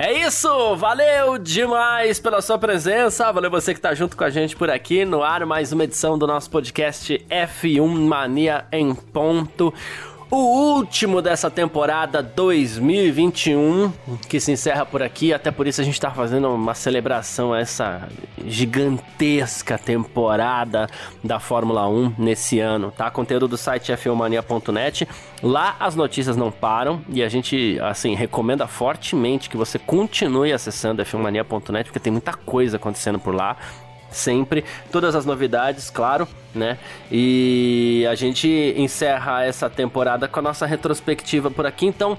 É isso, valeu demais pela sua presença, valeu você que tá junto com a gente por aqui no ar, mais uma edição do nosso podcast F1 Mania em ponto o último dessa temporada 2021, que se encerra por aqui. Até por isso a gente está fazendo uma celebração a essa gigantesca temporada da Fórmula 1 nesse ano, tá? Conteúdo do site f1mania.net. Lá as notícias não param e a gente, assim, recomenda fortemente que você continue acessando f1mania.net porque tem muita coisa acontecendo por lá sempre, todas as novidades, claro, né? E a gente encerra essa temporada com a nossa retrospectiva por aqui, então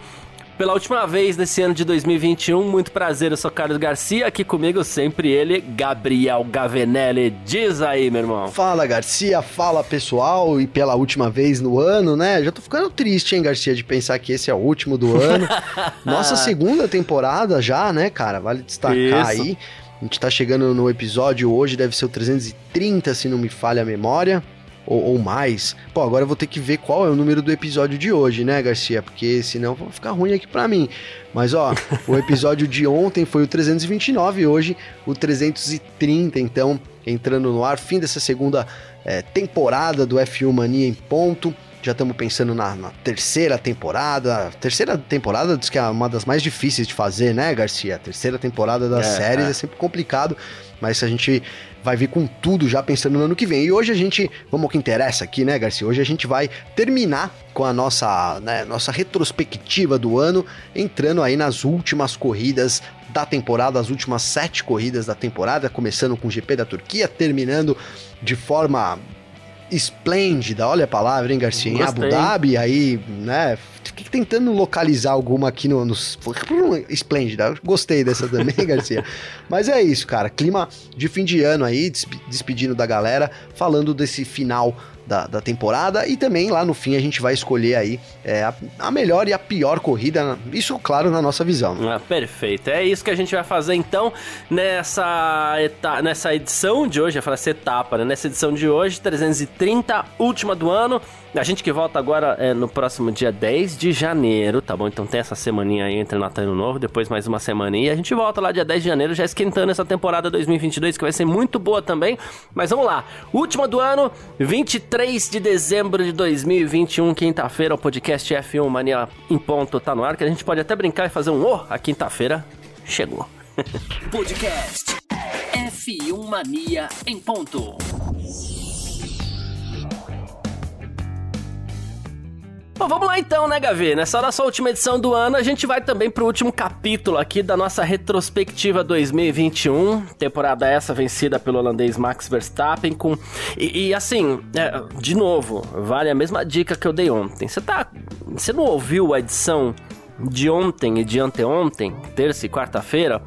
pela última vez nesse ano de 2021. Muito prazer, eu sou Carlos Garcia, aqui comigo sempre ele, Gabriel Gavenelli. Diz aí, meu irmão. Fala, Garcia, fala pessoal, e pela última vez no ano, né? Já tô ficando triste, hein, Garcia, de pensar que esse é o último do ano. Nossa segunda temporada já, né, cara? Vale destacar Isso. aí. A gente tá chegando no episódio hoje, deve ser o 330, se não me falha a memória. Ou, ou, mais. Pô, agora eu vou ter que ver qual é o número do episódio de hoje, né, Garcia? Porque senão vai ficar ruim aqui pra mim. Mas ó, o episódio de ontem foi o 329, hoje o 330, então entrando no ar, fim dessa segunda é, temporada do F1 Mania em ponto. Já estamos pensando na, na, terceira temporada. Terceira temporada diz que é uma das mais difíceis de fazer, né, Garcia? A terceira temporada das é, séries é. é sempre complicado, mas a gente vai vir com tudo já pensando no ano que vem. E hoje a gente, vamos ao que interessa aqui, né, Garcia? Hoje a gente vai terminar com a nossa, né, nossa retrospectiva do ano, entrando aí nas últimas corridas da temporada, as últimas sete corridas da temporada, começando com o GP da Turquia, terminando de forma esplêndida, olha a palavra, hein, Garcia? Em Abu Dhabi, aí, né? Fiquei tentando localizar alguma aqui no, nos. Esplêndida, gostei dessa também, Garcia. Mas é isso, cara. Clima de fim de ano aí, despedindo da galera, falando desse final da, da, temporada e também lá no fim a gente vai escolher aí é, a, a, melhor e a pior corrida, isso claro na nossa visão. Ah, perfeito, é isso que a gente vai fazer então nessa, eta nessa edição de hoje, eu falar essa etapa, né? nessa edição de hoje, 330, última do ano, a gente que volta agora é no próximo dia 10 de janeiro, tá bom? Então tem essa semaninha aí entre Natal e Ano Novo, depois mais uma semaninha. E a gente volta lá dia 10 de janeiro, já esquentando essa temporada 2022, que vai ser muito boa também. Mas vamos lá, última do ano, 23 de dezembro de 2021, quinta-feira, o podcast F1 Mania em ponto tá no ar, que a gente pode até brincar e fazer um oh, a quinta-feira chegou. podcast F1 Mania em ponto. Bom, vamos lá então, né, Gavi? Nessa nossa última edição do ano, a gente vai também pro último capítulo aqui da nossa retrospectiva 2021. Temporada essa vencida pelo holandês Max Verstappen com... E, e assim, é, de novo, vale a mesma dica que eu dei ontem. Você tá... Você não ouviu a edição de ontem e de anteontem, terça e quarta-feira?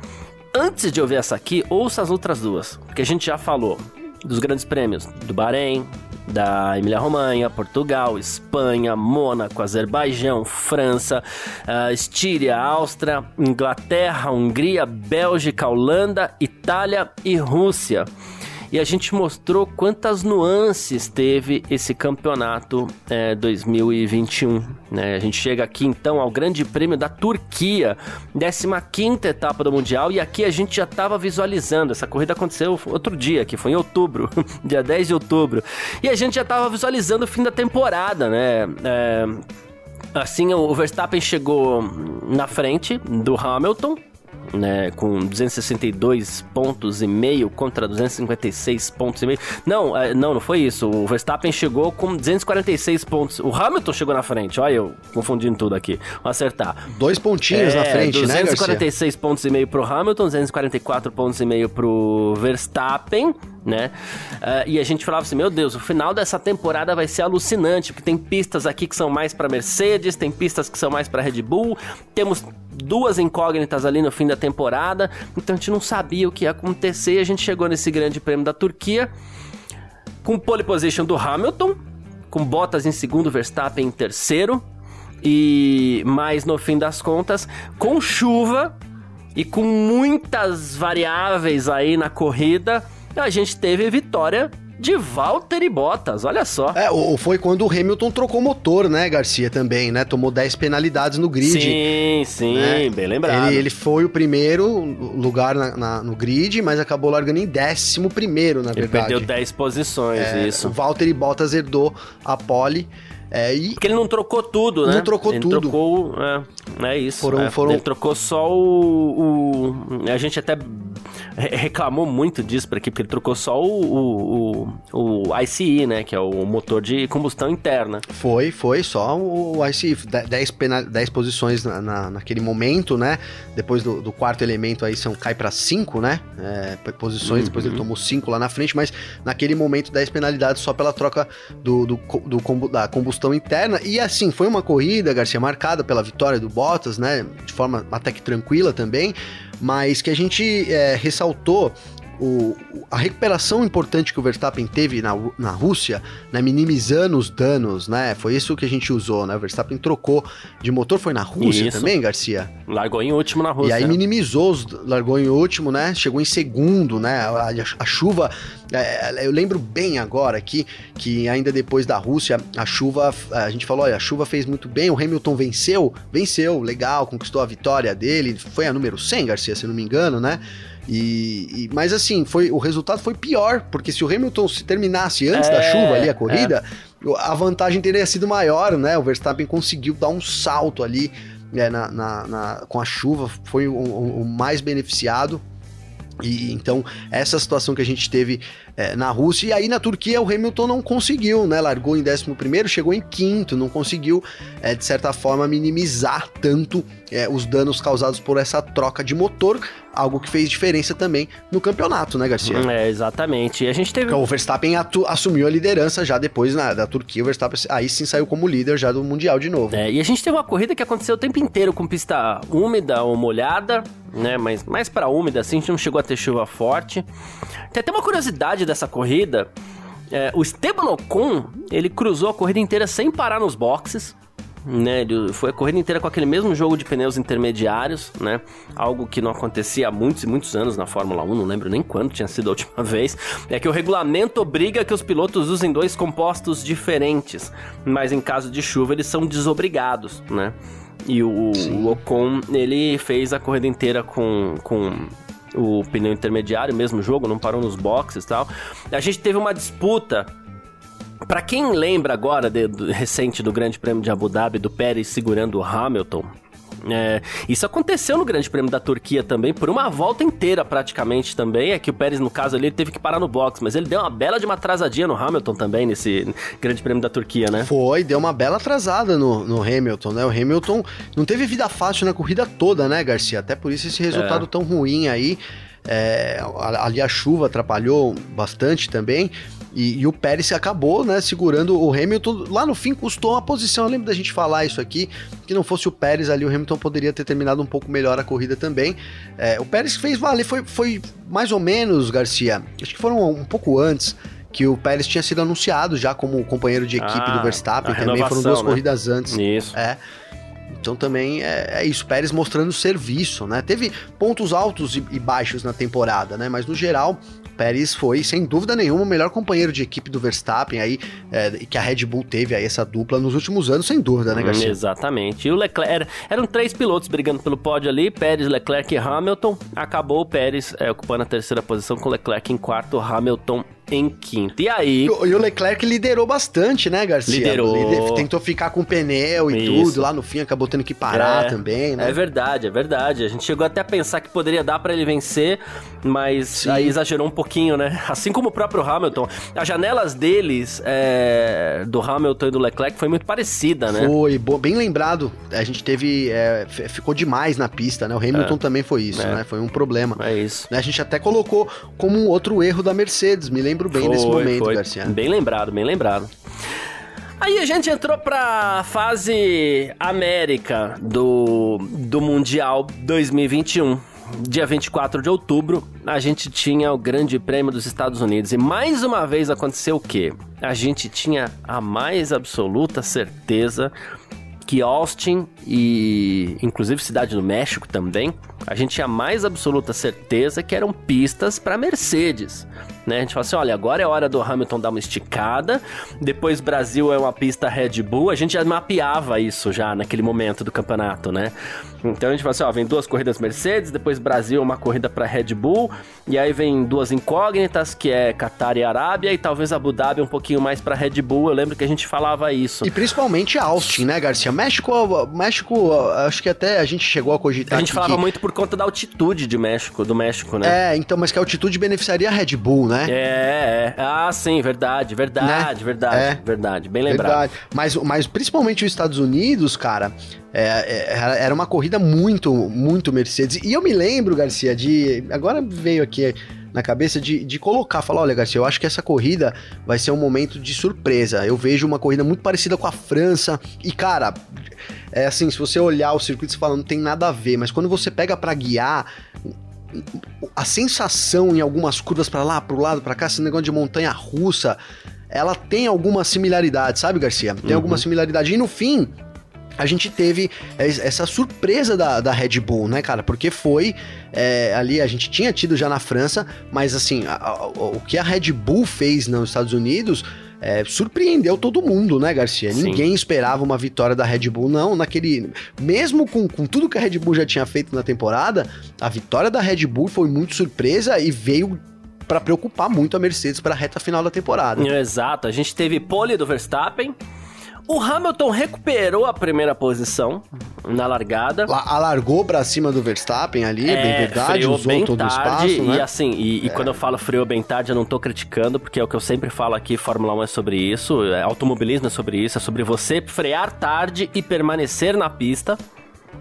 Antes de ouvir essa aqui, ouça as outras duas. Porque a gente já falou dos grandes prêmios do Bahrein, da Emília-Romanha, Portugal, Espanha, Mônaco, Azerbaijão, França, uh, Estíria, Áustria, Inglaterra, Hungria, Bélgica, Holanda, Itália e Rússia e a gente mostrou quantas nuances teve esse campeonato é, 2021. Né? A gente chega aqui então ao Grande Prêmio da Turquia, 15 etapa do Mundial, e aqui a gente já estava visualizando. Essa corrida aconteceu outro dia, que foi em outubro, dia 10 de outubro, e a gente já estava visualizando o fim da temporada, né? É, assim, o Verstappen chegou na frente do Hamilton, né, com 262 pontos e meio contra 256 pontos e meio. Não, é, não, não foi isso. O Verstappen chegou com 246 pontos. O Hamilton chegou na frente. Olha eu confundindo tudo aqui. Vou acertar. Dois pontinhos é, na frente, 246 né, 246 pontos e meio pro Hamilton, 244 pontos e meio pro Verstappen né? Uh, e a gente falava assim: meu Deus, o final dessa temporada vai ser alucinante, porque tem pistas aqui que são mais para Mercedes, tem pistas que são mais para Red Bull, temos duas incógnitas ali no fim da temporada, então a gente não sabia o que ia acontecer. A gente chegou nesse Grande Prêmio da Turquia com pole position do Hamilton, com Bottas em segundo, Verstappen em terceiro. E mais no fim das contas, com chuva e com muitas variáveis aí na corrida, a gente teve vitória de Valtteri Bottas, olha só. É, ou foi quando o Hamilton trocou motor, né, Garcia, também, né? Tomou 10 penalidades no grid. Sim, sim, né? bem lembrado. Ele, ele, foi o primeiro lugar na, na, no grid, mas acabou largando em décimo primeiro, na verdade. Ele perdeu 10 posições, é, isso. O Valtteri Bottas herdou a pole. É, e... Porque ele não trocou tudo, né? Não trocou ele tudo. Trocou, é, é isso. Foram, é, foram... Ele trocou só o, o, A gente até reclamou muito disso para aqui, porque ele trocou só o, o, o, ICE, né? Que é o motor de combustão interna. Foi, foi, só o ICE. 10, pena, 10 posições na, na, naquele momento, né? Depois do, do, quarto elemento aí são, cai para 5, né? É, posições, uhum. depois ele tomou 5 lá na frente, mas naquele momento 10 penalidades só pela troca do, do, do, da combustão combustão interna. E assim, foi uma corrida, Garcia, marcada pela vitória do Bottas, né? De forma até que tranquila também, mas que a gente é, ressaltou o, a recuperação importante que o Verstappen teve na, na Rússia, né, minimizando os danos, né? Foi isso que a gente usou, né? O Verstappen trocou de motor, foi na Rússia isso. também, Garcia? Largou em último na Rússia. E aí minimizou, os, largou em último, né? Chegou em segundo, né? A, a chuva, é, eu lembro bem agora aqui que ainda depois da Rússia, a chuva, a gente falou, olha, a chuva fez muito bem, o Hamilton venceu, venceu, legal, conquistou a vitória dele, foi a número 100, Garcia, se não me engano, né? E, e, mas assim, foi o resultado foi pior, porque se o Hamilton se terminasse antes é, da chuva ali a corrida, é. a vantagem teria sido maior, né? O Verstappen conseguiu dar um salto ali é, na, na, na, com a chuva, foi o, o, o mais beneficiado. E então, essa situação que a gente teve é, na Rússia, e aí na Turquia o Hamilton não conseguiu, né? Largou em 11, chegou em quinto, não conseguiu, é, de certa forma, minimizar tanto é, os danos causados por essa troca de motor, algo que fez diferença também no campeonato, né, Garcia? É, exatamente. E a gente teve. O Verstappen assumiu a liderança já depois na, da Turquia, o Verstappen aí sim saiu como líder já do Mundial de novo. É, e a gente teve uma corrida que aconteceu o tempo inteiro com pista úmida ou molhada, né? Mas mais para úmida, assim, a gente não chegou a ter chuva forte. Tem até uma curiosidade dessa corrida. É, o Esteban Ocon, ele cruzou a corrida inteira sem parar nos boxes né? Ele foi a corrida inteira com aquele mesmo jogo de pneus intermediários, né? Algo que não acontecia há muitos e muitos anos na Fórmula 1, não lembro nem quando tinha sido a última vez. É que o regulamento obriga que os pilotos usem dois compostos diferentes, mas em caso de chuva eles são desobrigados, né? E o, o Ocon, ele fez a corrida inteira com, com o pneu intermediário, mesmo jogo, não parou nos boxes e tal. A gente teve uma disputa para quem lembra agora de, do, recente do Grande Prêmio de Abu Dhabi do Pérez segurando o Hamilton, é, isso aconteceu no Grande Prêmio da Turquia também, por uma volta inteira praticamente também. É que o Pérez, no caso ali, ele teve que parar no box, mas ele deu uma bela de uma atrasadinha no Hamilton também, nesse Grande Prêmio da Turquia, né? Foi, deu uma bela atrasada no, no Hamilton, né? O Hamilton não teve vida fácil na corrida toda, né, Garcia? Até por isso esse resultado é. tão ruim aí. É, ali a chuva atrapalhou bastante também. E, e, o Pérez acabou, né, segurando o Hamilton. Lá no fim custou uma posição. Eu lembro da gente falar isso aqui. Que não fosse o Pérez ali, o Hamilton poderia ter terminado um pouco melhor a corrida também. É, o Pérez fez valer, foi, foi mais ou menos, Garcia. Acho que foram um pouco antes que o Pérez tinha sido anunciado já como companheiro de equipe ah, do Verstappen. Também foram duas né? corridas antes. Isso. É. Então também é, é, isso, Pérez mostrando serviço, né? Teve pontos altos e, e baixos na temporada, né? Mas no geral, Pérez foi, sem dúvida nenhuma, o melhor companheiro de equipe do Verstappen aí, é, que a Red Bull teve aí essa dupla nos últimos anos, sem dúvida, né, Garcia? Hum, exatamente. E o Leclerc, eram três pilotos brigando pelo pódio ali, Pérez, Leclerc e Hamilton. Acabou o Pérez é, ocupando a terceira posição com o Leclerc em quarto, Hamilton em quinto. E aí. E, o Leclerc liderou bastante, né, Garcia? Liderou. Lider, tentou ficar com pneu e Isso. tudo. Lá no fim acabou tendo que parar é, também, né? É verdade, é verdade. A gente chegou até a pensar que poderia dar para ele vencer, mas Sim. aí exagerou um pouquinho, né? Assim como o próprio Hamilton. As janelas deles, é, do Hamilton e do Leclerc, foi muito parecida, né? Foi, bem lembrado. A gente teve. É, ficou demais na pista, né? O Hamilton é. também foi isso, é. né? Foi um problema. É isso. A gente até colocou como um outro erro da Mercedes. Me lembro bem foi, desse momento, foi. Garcia. Bem lembrado, bem lembrado. Aí a gente entrou pra fase América do, do Mundial 2021 dia 24 de outubro, a gente tinha o Grande Prêmio dos Estados Unidos. E mais uma vez aconteceu o quê? A gente tinha a mais absoluta certeza que Austin e inclusive Cidade do México também, a gente tinha mais absoluta certeza que eram pistas para Mercedes. Né? A gente fala assim: olha, agora é hora do Hamilton dar uma esticada. Depois, Brasil é uma pista Red Bull. A gente já mapeava isso já naquele momento do campeonato, né? Então a gente fala assim: ó, vem duas corridas Mercedes, depois Brasil é uma corrida para Red Bull, e aí vem duas incógnitas, que é Qatar e Arábia, e talvez Abu Dhabi um pouquinho mais para Red Bull. Eu lembro que a gente falava isso. E principalmente Austin, né, Garcia? México, México, acho que até a gente chegou a cogitar. A gente falava que... muito por conta da altitude de México, do México, né? É, então, mas que a altitude beneficiaria a Red Bull, né? É, é. Ah, sim, verdade, verdade, né? verdade, é. verdade. Bem lembrado. Verdade. Mas, mas principalmente os Estados Unidos, cara, é, é, era uma corrida muito, muito Mercedes. E eu me lembro, Garcia, de. Agora veio aqui na cabeça de, de colocar, falar, olha, Garcia, eu acho que essa corrida vai ser um momento de surpresa. Eu vejo uma corrida muito parecida com a França. E, cara, é assim, se você olhar o circuito, você fala, não tem nada a ver, mas quando você pega para guiar, a sensação em algumas curvas para lá, pro lado, para cá, esse negócio de montanha russa, ela tem alguma similaridade, sabe, Garcia? Tem uhum. alguma similaridade. E no fim, a gente teve essa surpresa da, da Red Bull, né, cara? Porque foi é, ali, a gente tinha tido já na França, mas assim, a, a, o que a Red Bull fez nos Estados Unidos é, surpreendeu todo mundo, né, Garcia? Sim. Ninguém esperava uma vitória da Red Bull, não. Naquele. Mesmo com, com tudo que a Red Bull já tinha feito na temporada, a vitória da Red Bull foi muito surpresa e veio para preocupar muito a Mercedes para a reta final da temporada. Exato, a gente teve pole do Verstappen, o Hamilton recuperou a primeira posição na largada. Alargou para cima do Verstappen ali, é, bem verdade, usou bem todo tarde, o espaço, né? E assim, e, e é. quando eu falo freou bem tarde, eu não tô criticando, porque é o que eu sempre falo aqui, Fórmula 1 é sobre isso, é, automobilismo é sobre isso, é sobre você frear tarde e permanecer na pista.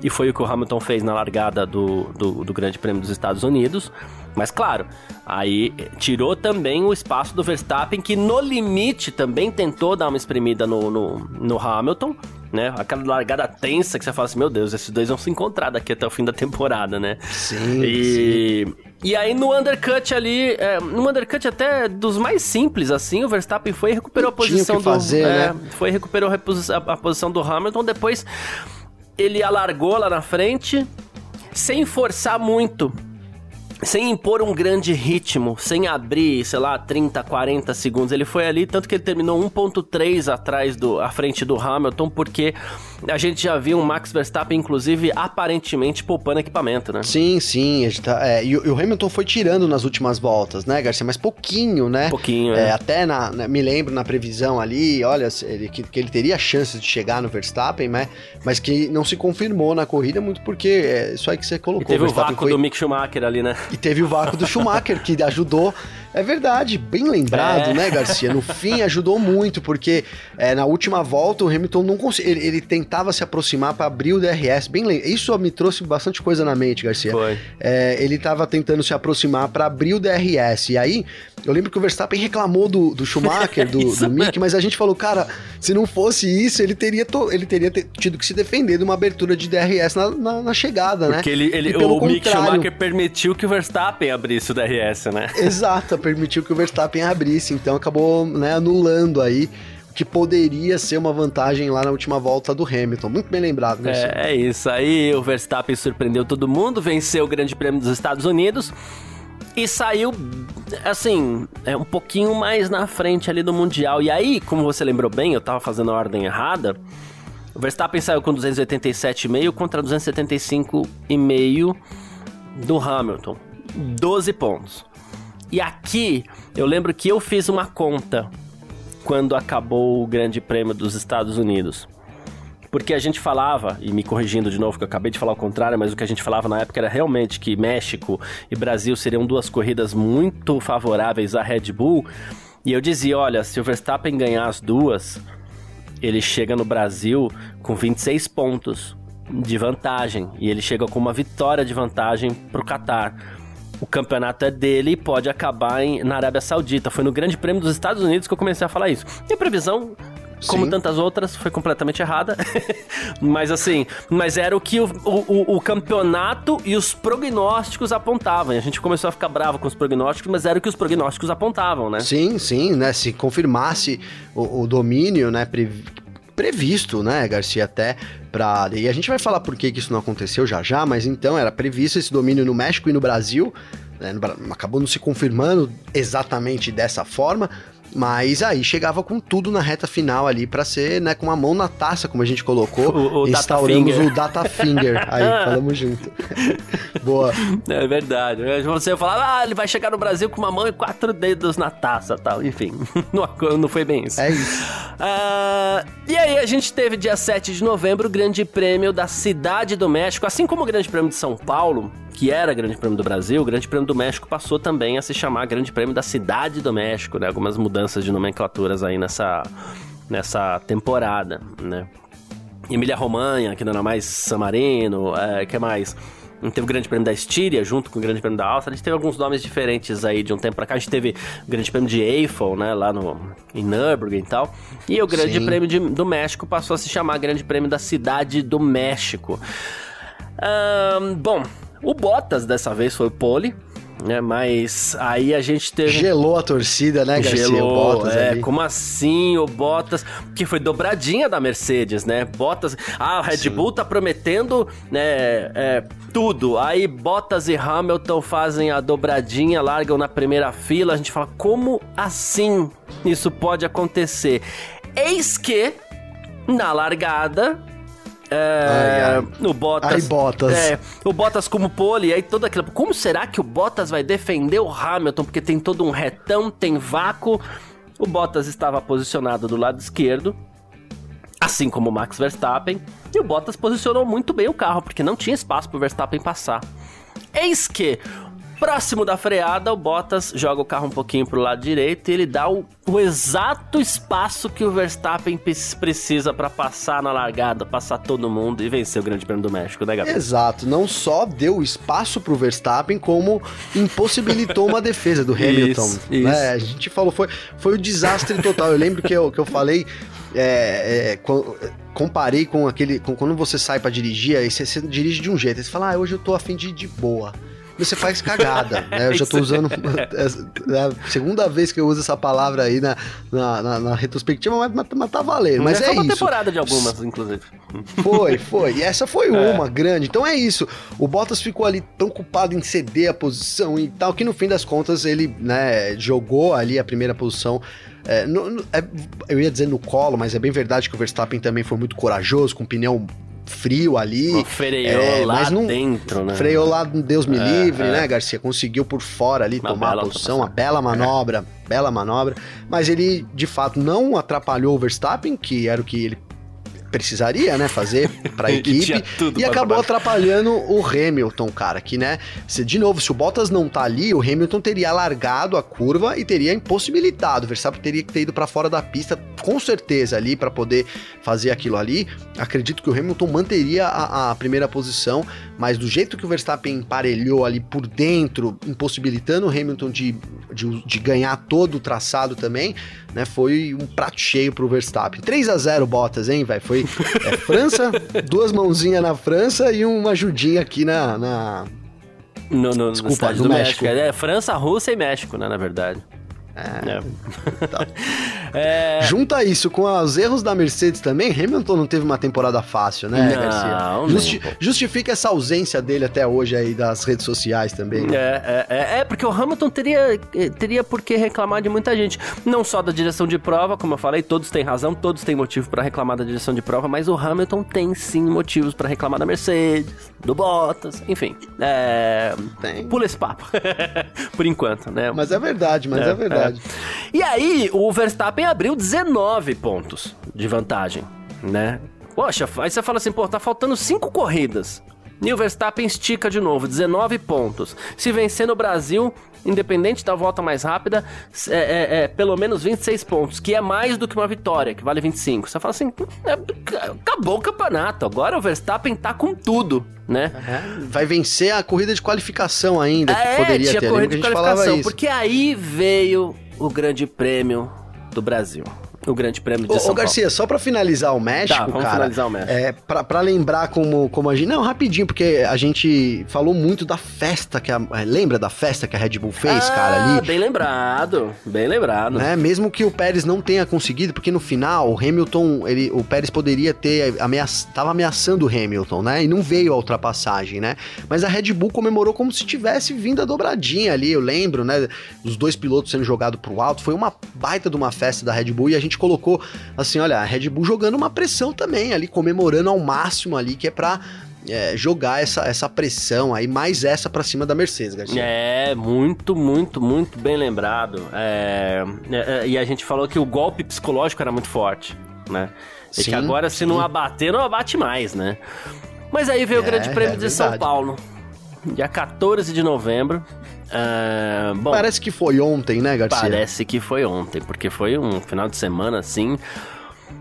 E foi o que o Hamilton fez na largada do, do, do Grande Prêmio dos Estados Unidos. Mas claro, aí tirou também o espaço do Verstappen, que no limite também tentou dar uma espremida no, no, no Hamilton, né? Aquela largada tensa que você fala assim, meu Deus, esses dois vão se encontrar daqui até o fim da temporada, né? Sim, e... sim. E aí no undercut ali, é, no undercut até dos mais simples assim, o Verstappen foi e recuperou a posição do fazer, é, né? foi e recuperou a, a, a posição do Hamilton, depois ele alargou lá na frente sem forçar muito sem impor um grande ritmo, sem abrir, sei lá, 30, 40 segundos. Ele foi ali, tanto que ele terminou 1.3 atrás do à frente do Hamilton, porque a gente já viu o Max Verstappen, inclusive, aparentemente poupando equipamento, né? Sim, sim. Tá, é, e, o Hamilton foi tirando nas últimas voltas, né, Garcia? Mas pouquinho, né? Pouquinho, é. é. Até na, na, me lembro na previsão ali, olha, ele, que, que, ele teria chances de chegar no Verstappen, né? Mas que não se confirmou na corrida, muito porque é isso aí que você colocou. E teve o, o vácuo foi... do Mick Schumacher ali, né? E teve o vácuo do Schumacher, que ajudou. É verdade, bem lembrado, é. né, Garcia? No fim, ajudou muito, porque é, na última volta o Hamilton não conseguiu. Ele, ele, tentava se aproximar para abrir o DRS. Bem, isso me trouxe bastante coisa na mente, Garcia. Foi. É, ele estava tentando se aproximar para abrir o DRS. E aí, eu lembro que o Verstappen reclamou do, do Schumacher, do, do Mick, mas a gente falou, cara, se não fosse isso, ele teria, to, ele teria tido que se defender de uma abertura de DRS na, na, na chegada, né? Porque ele, ele o Mick Schumacher permitiu que o Verstappen abrisse o DRS, né? Exato, permitiu que o Verstappen abrisse, então acabou né, anulando aí que poderia ser uma vantagem lá na última volta do Hamilton. Muito bem lembrado, né? É, é isso aí. O Verstappen surpreendeu todo mundo, venceu o Grande Prêmio dos Estados Unidos e saiu, assim, é, um pouquinho mais na frente ali do Mundial. E aí, como você lembrou bem, eu tava fazendo a ordem errada. O Verstappen saiu com 287,5 contra 275,5 do Hamilton. 12 pontos. E aqui, eu lembro que eu fiz uma conta quando acabou o Grande Prêmio dos Estados Unidos. Porque a gente falava, e me corrigindo de novo, que eu acabei de falar o contrário, mas o que a gente falava na época era realmente que México e Brasil seriam duas corridas muito favoráveis à Red Bull. E eu dizia: olha, se o Verstappen ganhar as duas, ele chega no Brasil com 26 pontos de vantagem. E ele chega com uma vitória de vantagem para o Qatar o campeonato é dele e pode acabar em, na Arábia Saudita. Foi no Grande Prêmio dos Estados Unidos que eu comecei a falar isso. E a previsão como Sim. tantas outras, foi completamente errada. mas assim, mas era o que o, o, o, campeonato e os prognósticos apontavam. E a gente começou a ficar bravo com os prognósticos, mas era o que os prognósticos apontavam, né? Sim, sim, né? Se confirmasse o, o domínio, né, previsto, né, Garcia, até para E a gente vai falar por que, que isso não aconteceu já já, mas então era previsto esse domínio no México e no Brasil, né, acabou não se confirmando exatamente dessa forma, mas aí chegava com tudo na reta final ali para ser, né, com uma mão na taça, como a gente colocou. O, o instauramos data o Data Finger. aí falamos junto. Boa. É verdade. Você falar, ah, ele vai chegar no Brasil com uma mão e quatro dedos na taça tal. Enfim, não, não foi bem isso. É isso. Uh, e aí a gente teve dia 7 de novembro o Grande Prêmio da Cidade do México, assim como o Grande Prêmio de São Paulo que era Grande Prêmio do Brasil, o Grande Prêmio do México passou também a se chamar Grande Prêmio da Cidade do México, né? Algumas mudanças de nomenclaturas aí nessa, nessa temporada, né? Emília Romanha, que não era mais San Marino, é, que mais? Teve o Grande Prêmio da Estíria junto com o Grande Prêmio da Áustria. A gente teve alguns nomes diferentes aí de um tempo pra cá. A gente teve o Grande Prêmio de Eiffel, né? Lá no, em Nürburgring e tal. E o Grande Sim. Prêmio de, do México passou a se chamar Grande Prêmio da Cidade do México. Um, bom, o Bottas dessa vez foi o pole, né? Mas aí a gente teve. Gelou a torcida, né, Garcia? Gelou, o Bottas é, ali. como assim o Bottas? Que foi dobradinha da Mercedes, né? Bottas. Ah, o Red Sim. Bull tá prometendo né, é, tudo. Aí Bottas e Hamilton fazem a dobradinha, largam na primeira fila. A gente fala, como assim isso pode acontecer? Eis que, na largada, é, ai, ai. O Bottas. Ai, Bottas. É, o Bottas como pole, aí toda aquela. Como será que o Bottas vai defender o Hamilton? Porque tem todo um retão, tem vácuo. O Bottas estava posicionado do lado esquerdo, assim como o Max Verstappen. E o Bottas posicionou muito bem o carro, porque não tinha espaço para o Verstappen passar. Eis que Próximo da freada, o Bottas joga o carro um pouquinho pro lado direito e ele dá o, o exato espaço que o Verstappen precisa para passar na largada, passar todo mundo e vencer o Grande Prêmio do México, né, Gabriel? Exato. Não só deu espaço pro Verstappen, como impossibilitou uma defesa do Hamilton. Isso, né? isso. A gente falou, foi, foi o um desastre total. Eu lembro que eu, que eu falei. É, é, comparei com aquele. Com, quando você sai para dirigir, aí você, você, dirige de um jeito. Aí você fala, ah, hoje eu tô afim de ir de boa você faz cagada, né? Eu já tô usando é a segunda vez que eu uso essa palavra aí na, na, na, na retrospectiva, mas, mas, mas tá valendo. Mas é, é uma isso. temporada de algumas, inclusive. Foi, foi. E essa foi é. uma grande. Então é isso. O Bottas ficou ali preocupado em ceder a posição e tal, que no fim das contas ele, né, jogou ali a primeira posição é, no, no, é, eu ia dizer no colo, mas é bem verdade que o Verstappen também foi muito corajoso, com o pneu frio ali. freou é, lá não, dentro, né? Freou lá, Deus me é, livre, é. né, Garcia? Conseguiu por fora ali uma tomar a posição, uma bela manobra, bela manobra. Mas ele, de fato, não atrapalhou o Verstappen, que era o que ele precisaria, né, fazer para a equipe e acabou atrapalhando o Hamilton, cara, que, né, se, de novo, se o Bottas não tá ali, o Hamilton teria largado a curva e teria impossibilitado, o Verstappen teria que ter ido para fora da pista com certeza ali para poder fazer aquilo ali. Acredito que o Hamilton manteria a, a primeira posição, mas do jeito que o Verstappen emparelhou ali por dentro, impossibilitando o Hamilton de, de, de ganhar todo o traçado também, né, foi um prato cheio pro Verstappen. 3 a 0 Bottas, hein, velho? Foi é, França, duas mãozinhas na França e uma ajudinha aqui na. na... No, no, Desculpa, no México. México. É França, Rússia e México, né, na verdade. É. é. Tá. é... Junta isso com os erros da Mercedes também, Hamilton não teve uma temporada fácil, né, não, Garcia? Justi. Justifica essa ausência dele até hoje aí das redes sociais também. Né? É, é, é, porque o Hamilton teria, teria por que reclamar de muita gente. Não só da direção de prova, como eu falei, todos têm razão, todos têm motivo para reclamar da direção de prova, mas o Hamilton tem sim motivos para reclamar da Mercedes, do Bottas, enfim. É... Tem. Pula esse papo. por enquanto, né? Mas é verdade, mas é, é verdade verdade. E aí, o Verstappen abriu 19 pontos de vantagem, né? Poxa, aí você fala assim, pô, tá faltando 5 corridas. E o Verstappen estica de novo, 19 pontos. Se vencer no Brasil, independente da volta mais rápida, é, é, é, pelo menos 26 pontos, que é mais do que uma vitória, que vale 25. Você fala assim, é, acabou o campeonato, agora o Verstappen tá com tudo, né? Uhum. Vai vencer a corrida de qualificação ainda, que é, poderia tinha ter. corrida de qualificação, porque aí veio o grande prêmio do Brasil. O Grande Prêmio de ô, São ô, Garcia, Paulo. só para finalizar o México, tá, vamos cara, finalizar o México. É, pra, pra lembrar como, como a gente... Não, rapidinho, porque a gente falou muito da festa que a... É, lembra da festa que a Red Bull fez, ah, cara, ali? bem lembrado, bem lembrado. Né? Mesmo que o Pérez não tenha conseguido, porque no final o Hamilton, ele, o Pérez poderia ter ameaça, tava ameaçando o Hamilton, né? E não veio a ultrapassagem, né? Mas a Red Bull comemorou como se tivesse vindo a dobradinha ali, eu lembro, né? Os dois pilotos sendo jogados pro alto, foi uma baita de uma festa da Red Bull e a gente colocou assim, olha, a Red Bull jogando uma pressão também ali, comemorando ao máximo ali, que é pra é, jogar essa, essa pressão aí, mais essa para cima da Mercedes, Garcia. É, muito, muito, muito bem lembrado. É, é, é, e a gente falou que o golpe psicológico era muito forte, né? E sim, que agora, se não abater, não abate mais, né? Mas aí veio o Grande é, Prêmio de São Paulo, dia 14 de novembro. Uh, bom, Parece que foi ontem, né, Garcia? Parece que foi ontem, porque foi um final de semana assim.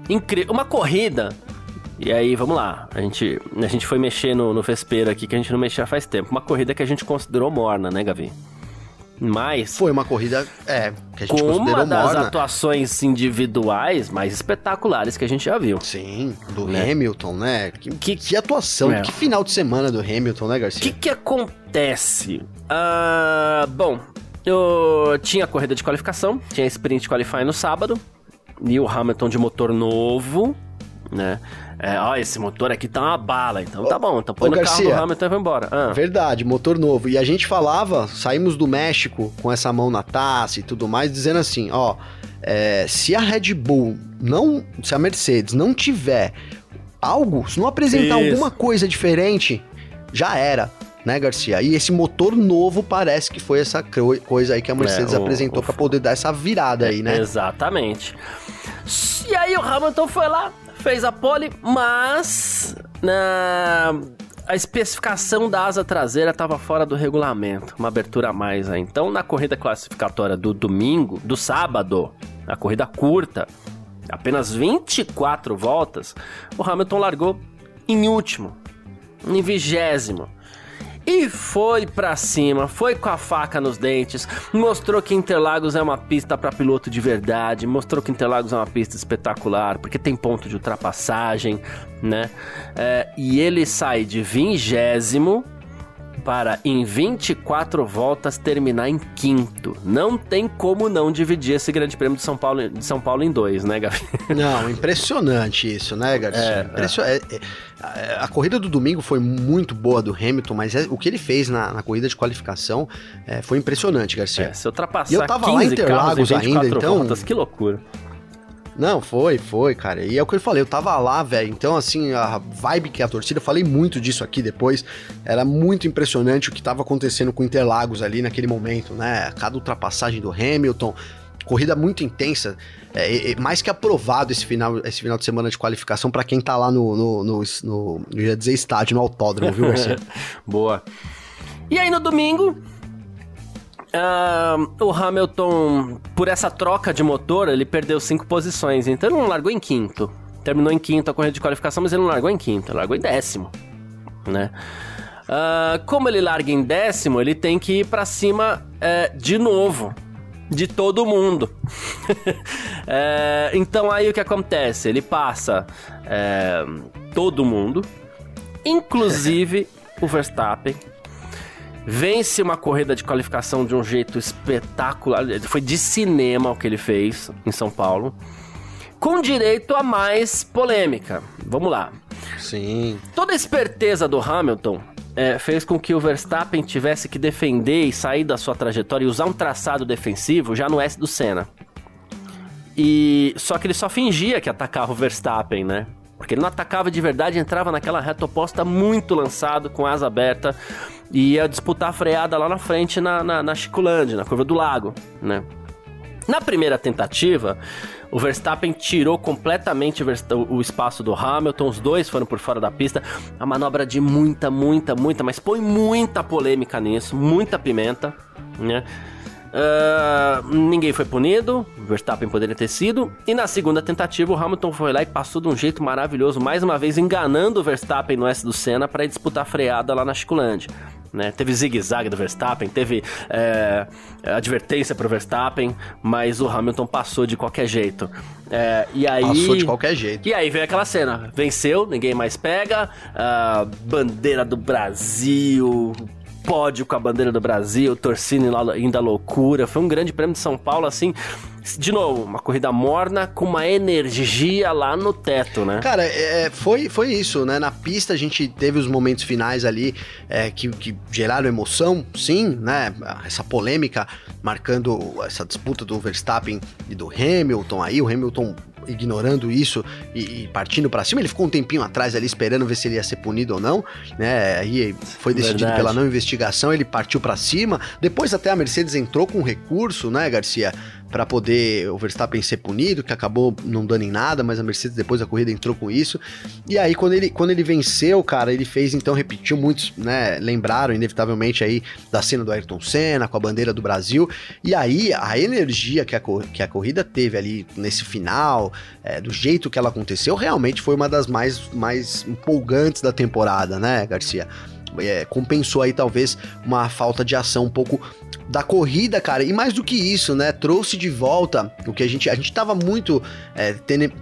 Incrível. Uma corrida. E aí, vamos lá. A gente, a gente foi mexer no, no Vespeiro aqui, que a gente não mexia faz tempo. Uma corrida que a gente considerou morna, né, Gavi? Mas. Foi uma corrida, é, que a gente com uma das morna. atuações individuais mais espetaculares que a gente já viu. Sim, do né? Hamilton, né? Que, que, que atuação, é. que final de semana do Hamilton, né, Garcia? O que, que acontece? Uh, bom, eu tinha corrida de qualificação, tinha sprint qualify no sábado, e o Hamilton de motor novo, né? É, ó, esse motor aqui tá uma bala, então tá bom, então põe no Garcia, carro do Hamilton e vai embora. Ah. Verdade, motor novo. E a gente falava, saímos do México com essa mão na taça e tudo mais, dizendo assim, ó, é, se a Red Bull não, se a Mercedes não tiver algo, se não apresentar Isso. alguma coisa diferente, já era né, Garcia? E esse motor novo parece que foi essa coisa aí que a Mercedes é, o, apresentou para poder dar essa virada aí, né? Exatamente. E aí o Hamilton foi lá, fez a pole, mas na a especificação da asa traseira estava fora do regulamento, uma abertura a mais aí. Então, na corrida classificatória do domingo, do sábado, a corrida curta, apenas 24 voltas, o Hamilton largou em último, em vigésimo. E foi pra cima, foi com a faca nos dentes, mostrou que Interlagos é uma pista para piloto de verdade, mostrou que Interlagos é uma pista espetacular, porque tem ponto de ultrapassagem, né? É, e ele sai de vingésimo para em 24 voltas terminar em quinto. Não tem como não dividir esse Grande Prêmio de São Paulo, de São Paulo em dois, né, Gabi? Não, impressionante isso, né, Garcia? É, Impression... é. É, é a corrida do domingo foi muito boa do Hamilton, mas é, o que ele fez na, na corrida de qualificação é, foi impressionante, Garcia. É, se ultrapassar e eu tava lá em Interlagos ainda, então. Voltas, que loucura. Não, foi, foi, cara. E é o que eu falei, eu tava lá, velho. Então, assim, a vibe que a torcida, eu falei muito disso aqui depois. Era muito impressionante o que tava acontecendo com Interlagos ali naquele momento, né? Cada ultrapassagem do Hamilton, corrida muito intensa. É, é, mais que aprovado esse final, esse final de semana de qualificação para quem tá lá no, no, no, no, eu ia dizer estádio, no autódromo, viu, Garcia? Boa. E aí no domingo, Uh, o Hamilton, por essa troca de motor, ele perdeu cinco posições, então ele não largou em quinto. Terminou em quinto a corrida de qualificação, mas ele não largou em quinto, ele largou em décimo, né? Uh, como ele larga em décimo, ele tem que ir para cima uh, de novo, de todo mundo. uh, então aí o que acontece? Ele passa eh, todo mundo, inclusive o Verstappen, vence uma corrida de qualificação de um jeito espetacular. Foi de cinema o que ele fez em São Paulo. Com direito a mais polêmica. Vamos lá. Sim. Toda a esperteza do Hamilton é, fez com que o Verstappen tivesse que defender e sair da sua trajetória e usar um traçado defensivo já no S do Senna. E só que ele só fingia que atacava o Verstappen, né? Porque ele não atacava de verdade, entrava naquela reta oposta muito lançado, com asa aberta, e ia disputar a freada lá na frente na, na, na Chiculândia, na curva do lago, né? Na primeira tentativa, o Verstappen tirou completamente o espaço do Hamilton, os dois foram por fora da pista. A manobra de muita, muita, muita, mas põe muita polêmica nisso, muita pimenta, né? Uh, ninguém foi punido, Verstappen poderia ter sido. E na segunda tentativa, o Hamilton foi lá e passou de um jeito maravilhoso, mais uma vez enganando o Verstappen no S do Senna para disputar a freada lá na Chiculândia. Né? Teve zigue-zague do Verstappen, teve é, advertência pro Verstappen, mas o Hamilton passou de qualquer jeito. É, e aí, passou de qualquer jeito. E aí veio aquela cena: venceu, ninguém mais pega, a bandeira do Brasil, pódio com a bandeira do Brasil, torcida ainda loucura. Foi um grande prêmio de São Paulo, assim. De novo, uma corrida morna com uma energia lá no teto, né? Cara, é, é, foi, foi isso, né? Na pista a gente teve os momentos finais ali é, que, que geraram emoção, sim, né? Essa polêmica marcando essa disputa do Verstappen e do Hamilton aí, o Hamilton ignorando isso e, e partindo para cima. Ele ficou um tempinho atrás ali esperando ver se ele ia ser punido ou não, né? Aí foi decidido Verdade. pela não investigação, ele partiu para cima. Depois até a Mercedes entrou com um recurso, né, Garcia? Para poder o Verstappen ser punido, que acabou não dando em nada, mas a Mercedes depois da corrida entrou com isso. E aí quando ele, quando ele venceu, cara, ele fez então repetiu muitos, né, lembraram inevitavelmente aí da cena do Ayrton Senna com a bandeira do Brasil. E aí a energia que a, que a corrida teve ali nesse final, é, do jeito que ela aconteceu, realmente foi uma das mais mais empolgantes da temporada, né, Garcia? É, compensou aí talvez uma falta de ação um pouco da corrida, cara. E mais do que isso, né? Trouxe de volta o que a gente. A gente tava muito é,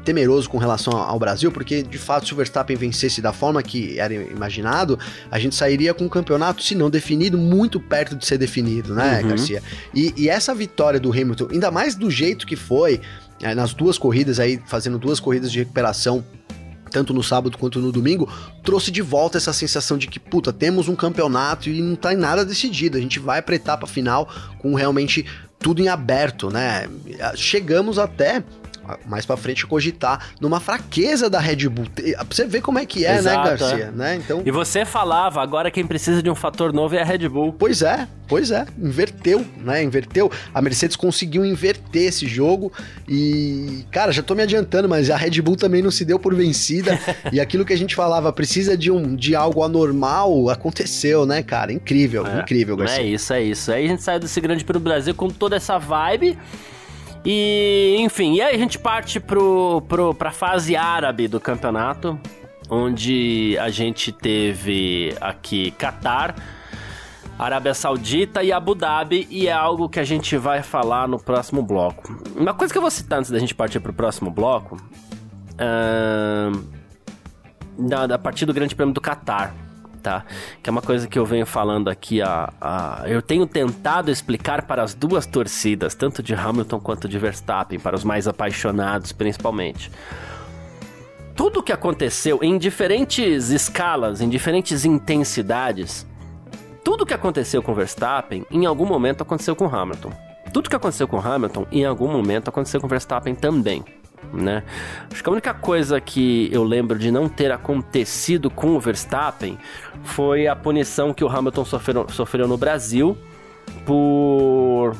temeroso com relação ao Brasil, porque de fato, se o Verstappen vencesse da forma que era imaginado, a gente sairia com um campeonato, se não definido, muito perto de ser definido, né, uhum. Garcia? E, e essa vitória do Hamilton, ainda mais do jeito que foi, é, nas duas corridas aí, fazendo duas corridas de recuperação tanto no sábado quanto no domingo, trouxe de volta essa sensação de que, puta, temos um campeonato e não tá em nada decidido. A gente vai pra etapa final com realmente tudo em aberto, né? Chegamos até mais para frente cogitar numa fraqueza da Red Bull. Pra você ver como é que é, né, Exato, né, Garcia? É. Né? Então... E você falava, agora quem precisa de um fator novo é a Red Bull. Pois é, pois é. Inverteu, né? Inverteu. A Mercedes conseguiu inverter esse jogo e, cara, já tô me adiantando, mas a Red Bull também não se deu por vencida. e aquilo que a gente falava, precisa de, um, de algo anormal, aconteceu, né, cara? Incrível, é, incrível, Garcia. É isso, é isso. Aí a gente saiu desse grande pro Brasil com toda essa vibe. E, enfim, e aí a gente parte pro, pro, pra fase árabe do campeonato, onde a gente teve aqui Qatar, Arábia Saudita e Abu Dhabi, e é algo que a gente vai falar no próximo bloco. Uma coisa que eu vou citar antes da gente partir pro próximo bloco, uh, da, da partir do Grande Prêmio do Qatar tá? Que é uma coisa que eu venho falando aqui, a, a, eu tenho tentado explicar para as duas torcidas, tanto de Hamilton quanto de Verstappen, para os mais apaixonados principalmente. Tudo que aconteceu em diferentes escalas, em diferentes intensidades, tudo que aconteceu com Verstappen, em algum momento aconteceu com Hamilton. Tudo que aconteceu com Hamilton, em algum momento aconteceu com Verstappen também né? Acho que a única coisa que eu lembro de não ter acontecido com o Verstappen foi a punição que o Hamilton sofreu, sofreu no Brasil por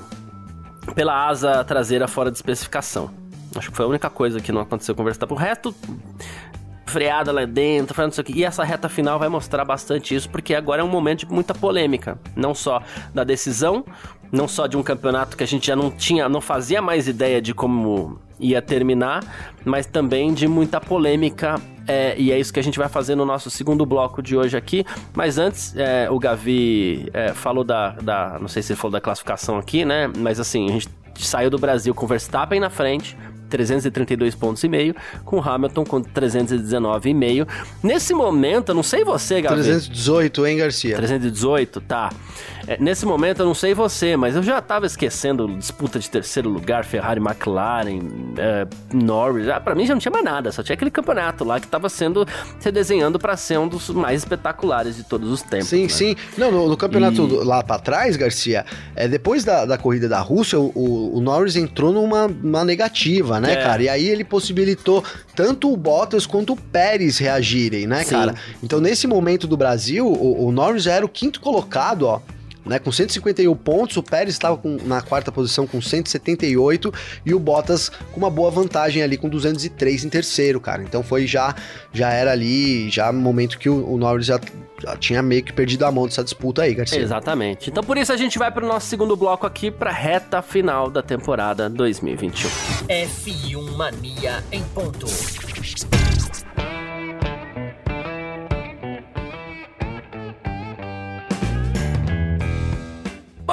pela asa traseira fora de especificação. Acho que foi a única coisa que não aconteceu com o Verstappen. O resto freada lá dentro, não sei o que. E essa reta final vai mostrar bastante isso, porque agora é um momento de muita polêmica. Não só da decisão, não só de um campeonato que a gente já não tinha, não fazia mais ideia de como ia terminar, mas também de muita polêmica. É, e é isso que a gente vai fazer no nosso segundo bloco de hoje aqui. Mas antes, é, o Gavi é, falou da, da. Não sei se ele falou da classificação aqui, né? Mas assim, a gente saiu do Brasil com Verstappen na frente, 332 pontos e meio, com Hamilton com 319,5. Nesse momento, eu não sei você, Gabi. 318, hein, Garcia? 318, tá. É, nesse momento, eu não sei você, mas eu já tava esquecendo disputa de terceiro lugar, Ferrari, McLaren, é, Norris. Ah, pra mim já não tinha mais nada, só tinha aquele campeonato lá que tava sendo se desenhando para ser um dos mais espetaculares de todos os tempos. Sim, né? sim. Não, no, no campeonato e... lá para trás, Garcia, é, depois da, da corrida da Rússia, o, o Norris entrou numa negativa, né, é. cara? E aí ele possibilitou tanto o Bottas quanto o Pérez reagirem, né, Sim. cara? Então, nesse momento do Brasil, o, o Norris era o quinto colocado, ó né? Com 151 pontos, o Pérez estava com, na quarta posição com 178 e o Bottas com uma boa vantagem ali com 203 em terceiro, cara. Então foi já já era ali, já momento que o, o Norris já, já, tinha meio que perdido a mão dessa disputa aí, Garcia. Exatamente. Então por isso a gente vai para o nosso segundo bloco aqui para reta final da temporada 2021. F1 Mania em ponto.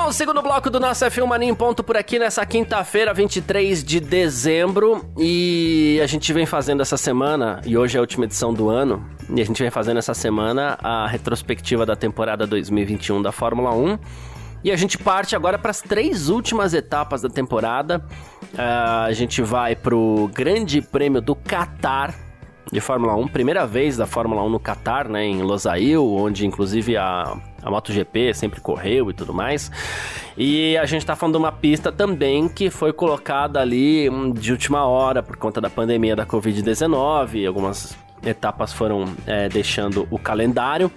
Bom, segundo bloco do nosso F1 Mania em ponto por aqui nessa quinta-feira, 23 de dezembro. E a gente vem fazendo essa semana, e hoje é a última edição do ano, e a gente vem fazendo essa semana a retrospectiva da temporada 2021 da Fórmula 1. E a gente parte agora para as três últimas etapas da temporada. Uh, a gente vai para o Grande Prêmio do Qatar de Fórmula 1, primeira vez da Fórmula 1 no Qatar, né, em Losail, onde inclusive a a MotoGP sempre correu e tudo mais. E a gente está falando de uma pista também que foi colocada ali hum, de última hora por conta da pandemia da Covid-19. Algumas etapas foram é, deixando o calendário.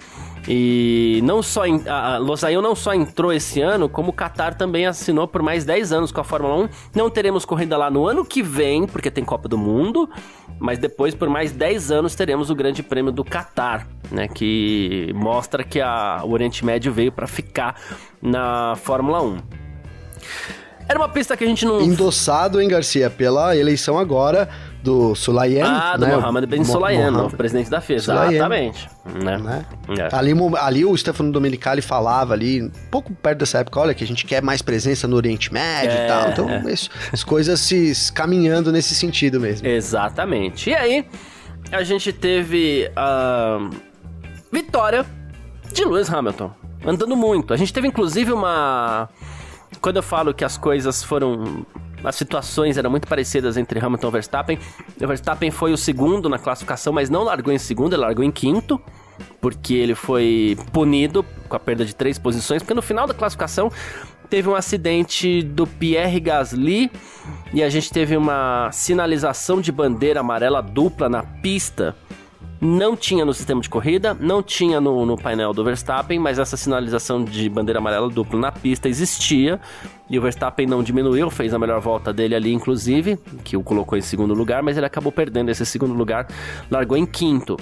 E não só a Losail não só entrou esse ano, como o Qatar também assinou por mais 10 anos com a Fórmula 1. Não teremos corrida lá no ano que vem, porque tem Copa do Mundo, mas depois por mais 10 anos teremos o Grande Prêmio do Qatar, né, que mostra que a, o Oriente Médio veio para ficar na Fórmula 1. Era uma pista que a gente não. Endossado, hein, Garcia, pela eleição agora do Sulayen. Ah, do né? Mohamed Ben Sulayen, novo presidente da FIA. Exatamente. Né? Né? É. Ali, ali o Stefano Domenicali falava ali, um pouco perto dessa época, olha, que a gente quer mais presença no Oriente Médio é, e tal. Então, é. isso, as coisas se caminhando nesse sentido mesmo. Exatamente. E aí, a gente teve a vitória de Lewis Hamilton. Andando muito. A gente teve, inclusive, uma quando eu falo que as coisas foram as situações eram muito parecidas entre Hamilton e Verstappen. O Verstappen foi o segundo na classificação, mas não largou em segundo, ele largou em quinto, porque ele foi punido com a perda de três posições, porque no final da classificação teve um acidente do Pierre Gasly e a gente teve uma sinalização de bandeira amarela dupla na pista não tinha no sistema de corrida, não tinha no, no painel do Verstappen, mas essa sinalização de bandeira amarela dupla na pista existia. E o Verstappen não diminuiu, fez a melhor volta dele ali, inclusive, que o colocou em segundo lugar, mas ele acabou perdendo esse segundo lugar, largou em quinto.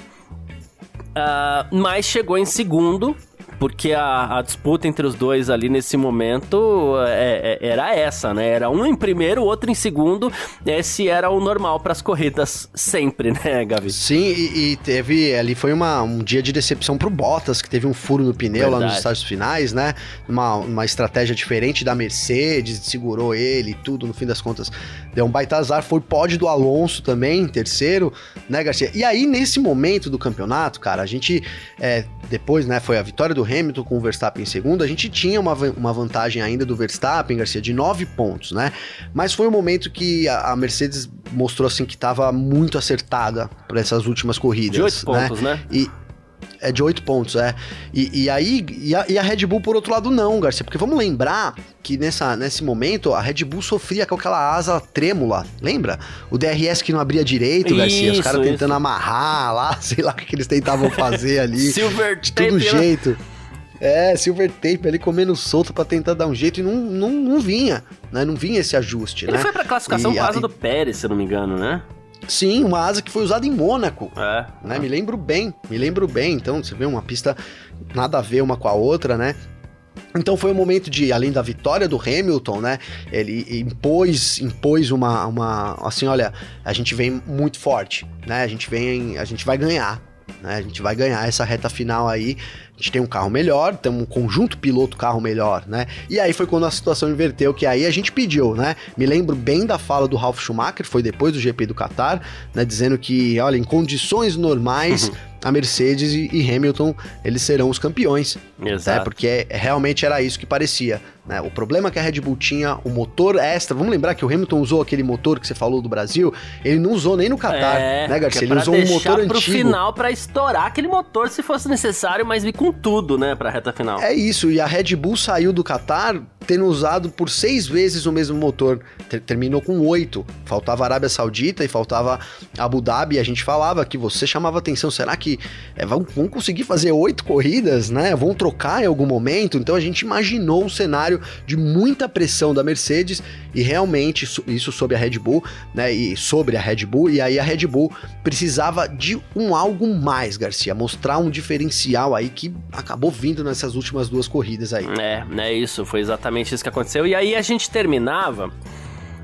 Uh, mas chegou em segundo porque a, a, disputa entre os dois ali nesse momento é, é, era essa, né? Era um em primeiro, outro em segundo. Esse era o normal para as corridas sempre, né, Gavi? Sim, e, e, teve ali foi uma, um dia de decepção pro Bottas, que teve um furo no pneu Verdade. lá nos estágios finais, né? Uma, uma estratégia diferente da Mercedes, segurou ele e tudo, no fim das contas deu um baita azar. Foi pódio do Alonso também, terceiro, né, Garcia? E aí, nesse momento do campeonato, cara, a gente, é, depois, né, foi a vitória do Hamilton com o Verstappen em segundo, a gente tinha uma, uma vantagem ainda do Verstappen, Garcia, de nove pontos, né? Mas foi um momento que a, a Mercedes mostrou assim que estava muito acertada para essas últimas corridas. De oito né? pontos, né? E, é de oito pontos, é. E, e aí, e a, e a, Red Bull, por outro lado, não, Garcia. Porque vamos lembrar que nessa, nesse momento a Red Bull sofria com aquela asa trêmula. Lembra? O DRS que não abria direito, Garcia. Os caras tentando amarrar lá, sei lá o que eles tentavam fazer ali. Silver de todo né? jeito. É, silver tape ali comendo solto para tentar dar um jeito e não, não, não vinha, né? Não vinha esse ajuste, Ele né? foi pra classificação e, com a asa do Pérez, se eu não me engano, né? Sim, uma asa que foi usada em Mônaco. É. Né? Me lembro bem, me lembro bem. Então, você vê uma pista nada a ver uma com a outra, né? Então foi um momento de, além da vitória do Hamilton, né? Ele impôs, impôs uma, uma, assim, olha, a gente vem muito forte, né? A gente vem, a gente vai ganhar, né? A gente vai ganhar essa reta final aí. A gente tem um carro melhor, tem um conjunto piloto carro melhor, né? E aí foi quando a situação inverteu, que aí a gente pediu, né? Me lembro bem da fala do Ralf Schumacher, foi depois do GP do Qatar, né? Dizendo que, olha, em condições normais, uhum. a Mercedes e, Hamilton, eles serão os campeões. Exato. Né? Porque é, realmente era isso que parecia. Né? O problema que a Red Bull tinha, o motor extra, vamos lembrar que o Hamilton usou aquele motor que você falou do Brasil, ele não usou nem no Qatar, é, né, Garcia? É ele usou um motor pro antigo. final para estourar aquele motor se fosse necessário, mas vir com tudo, né, pra reta final. É isso, e a Red Bull saiu do Qatar tendo usado por seis vezes o mesmo motor. Ter terminou com oito. Faltava Arábia Saudita e faltava Abu Dhabi. A gente falava que você chamava atenção. Será que é, vão, vão, conseguir fazer oito corridas, né? Vão trocar em algum momento? Então a gente imaginou um cenário de muita pressão da Mercedes e realmente isso sobre a Red Bull, né? E sobre a Red Bull. E aí a Red Bull precisava de um algo mais, Garcia. Mostrar um diferencial aí que acabou vindo nessas últimas duas corridas aí. É, é isso. Foi exatamente isso que aconteceu. E aí a gente terminava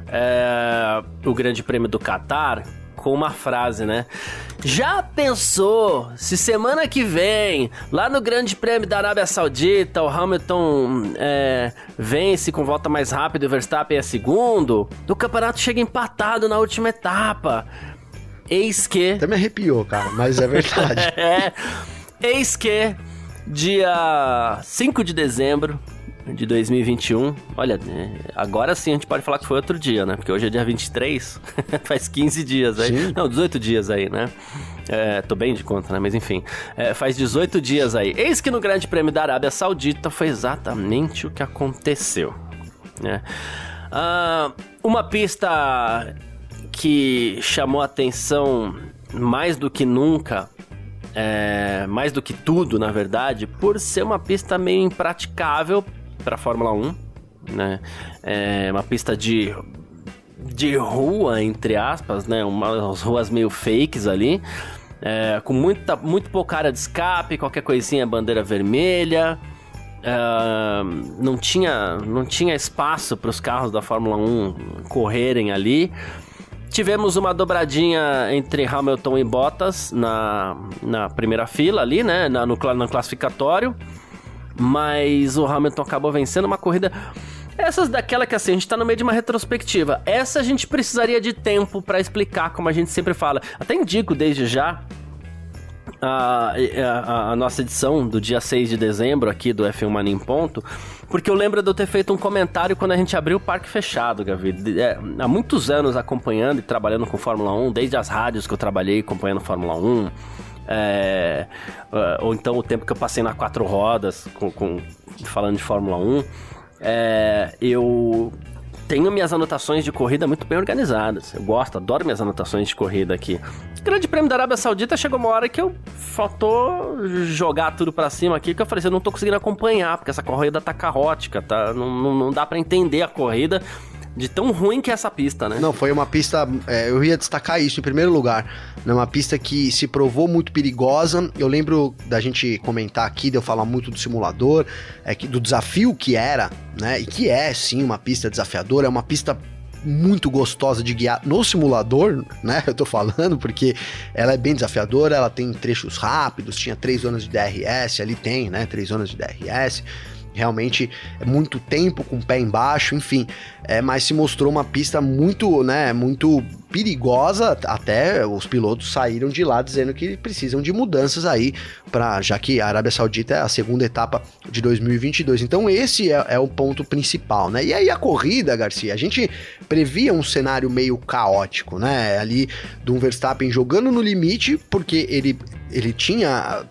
é, o Grande Prêmio do Qatar com uma frase, né? Já pensou se semana que vem, lá no Grande Prêmio da Arábia Saudita, o Hamilton é, vence com volta mais rápida e o Verstappen é segundo? O campeonato chega empatado na última etapa. Eis que. Até me arrepiou, cara, mas é verdade. é. Eis que, dia 5 de dezembro, de 2021. Olha, né, agora sim a gente pode falar que foi outro dia, né? Porque hoje é dia 23, faz 15 dias aí. Sim. Não, 18 dias aí, né? É, tô bem de conta, né? Mas enfim, é, faz 18 dias aí. Eis que no Grande Prêmio da Arábia Saudita foi exatamente o que aconteceu, né? Ah, uma pista que chamou atenção mais do que nunca é, mais do que tudo, na verdade, por ser uma pista meio impraticável para Fórmula 1, né? É uma pista de de rua entre aspas, né? Umas ruas meio fakes ali. É, com muita, muito pouca área de escape, qualquer coisinha bandeira vermelha. É, não, tinha, não tinha espaço para os carros da Fórmula 1 correrem ali. Tivemos uma dobradinha entre Hamilton e Bottas na, na primeira fila ali, né? Na, no, no classificatório mas o Hamilton acabou vencendo uma corrida. Essas daquela que assim, a gente tá no meio de uma retrospectiva. Essa a gente precisaria de tempo para explicar, como a gente sempre fala. Até indico desde já a, a, a, nossa edição do dia 6 de dezembro aqui do F1 Mania em Ponto, porque eu lembro de eu ter feito um comentário quando a gente abriu o parque fechado, Gavi. É, há muitos anos acompanhando e trabalhando com Fórmula 1, desde as rádios que eu trabalhei acompanhando Fórmula 1, é, é, ou então o tempo que eu passei na quatro rodas, com, com falando de Fórmula 1, é, eu tenho minhas anotações de corrida muito bem organizadas. Eu gosto, adoro minhas anotações de corrida aqui. Grande Prêmio da Arábia Saudita chegou uma hora que eu faltou jogar tudo para cima aqui, que eu falei assim, eu não tô conseguindo acompanhar, porque essa corrida tá caótica, tá? Não, não, não dá para entender a corrida de tão ruim que é essa pista, né? Não, foi uma pista. É, eu ia destacar isso em primeiro lugar. Né? Uma pista que se provou muito perigosa. Eu lembro da gente comentar aqui, de eu falar muito do simulador, é, que, do desafio que era, né? E que é sim uma pista desafiadora, é uma pista muito gostosa de guiar no simulador, né? Eu tô falando, porque ela é bem desafiadora, ela tem trechos rápidos, tinha três zonas de DRS, ali tem, né? Três zonas de DRS realmente é muito tempo com o pé embaixo, enfim, é, mas se mostrou uma pista muito, né, muito perigosa, até os pilotos saíram de lá dizendo que precisam de mudanças aí para já que a Arábia Saudita é a segunda etapa de 2022. Então esse é, é o ponto principal, né? E aí a corrida, Garcia, a gente previa um cenário meio caótico, né? Ali do Verstappen jogando no limite, porque ele ele tinha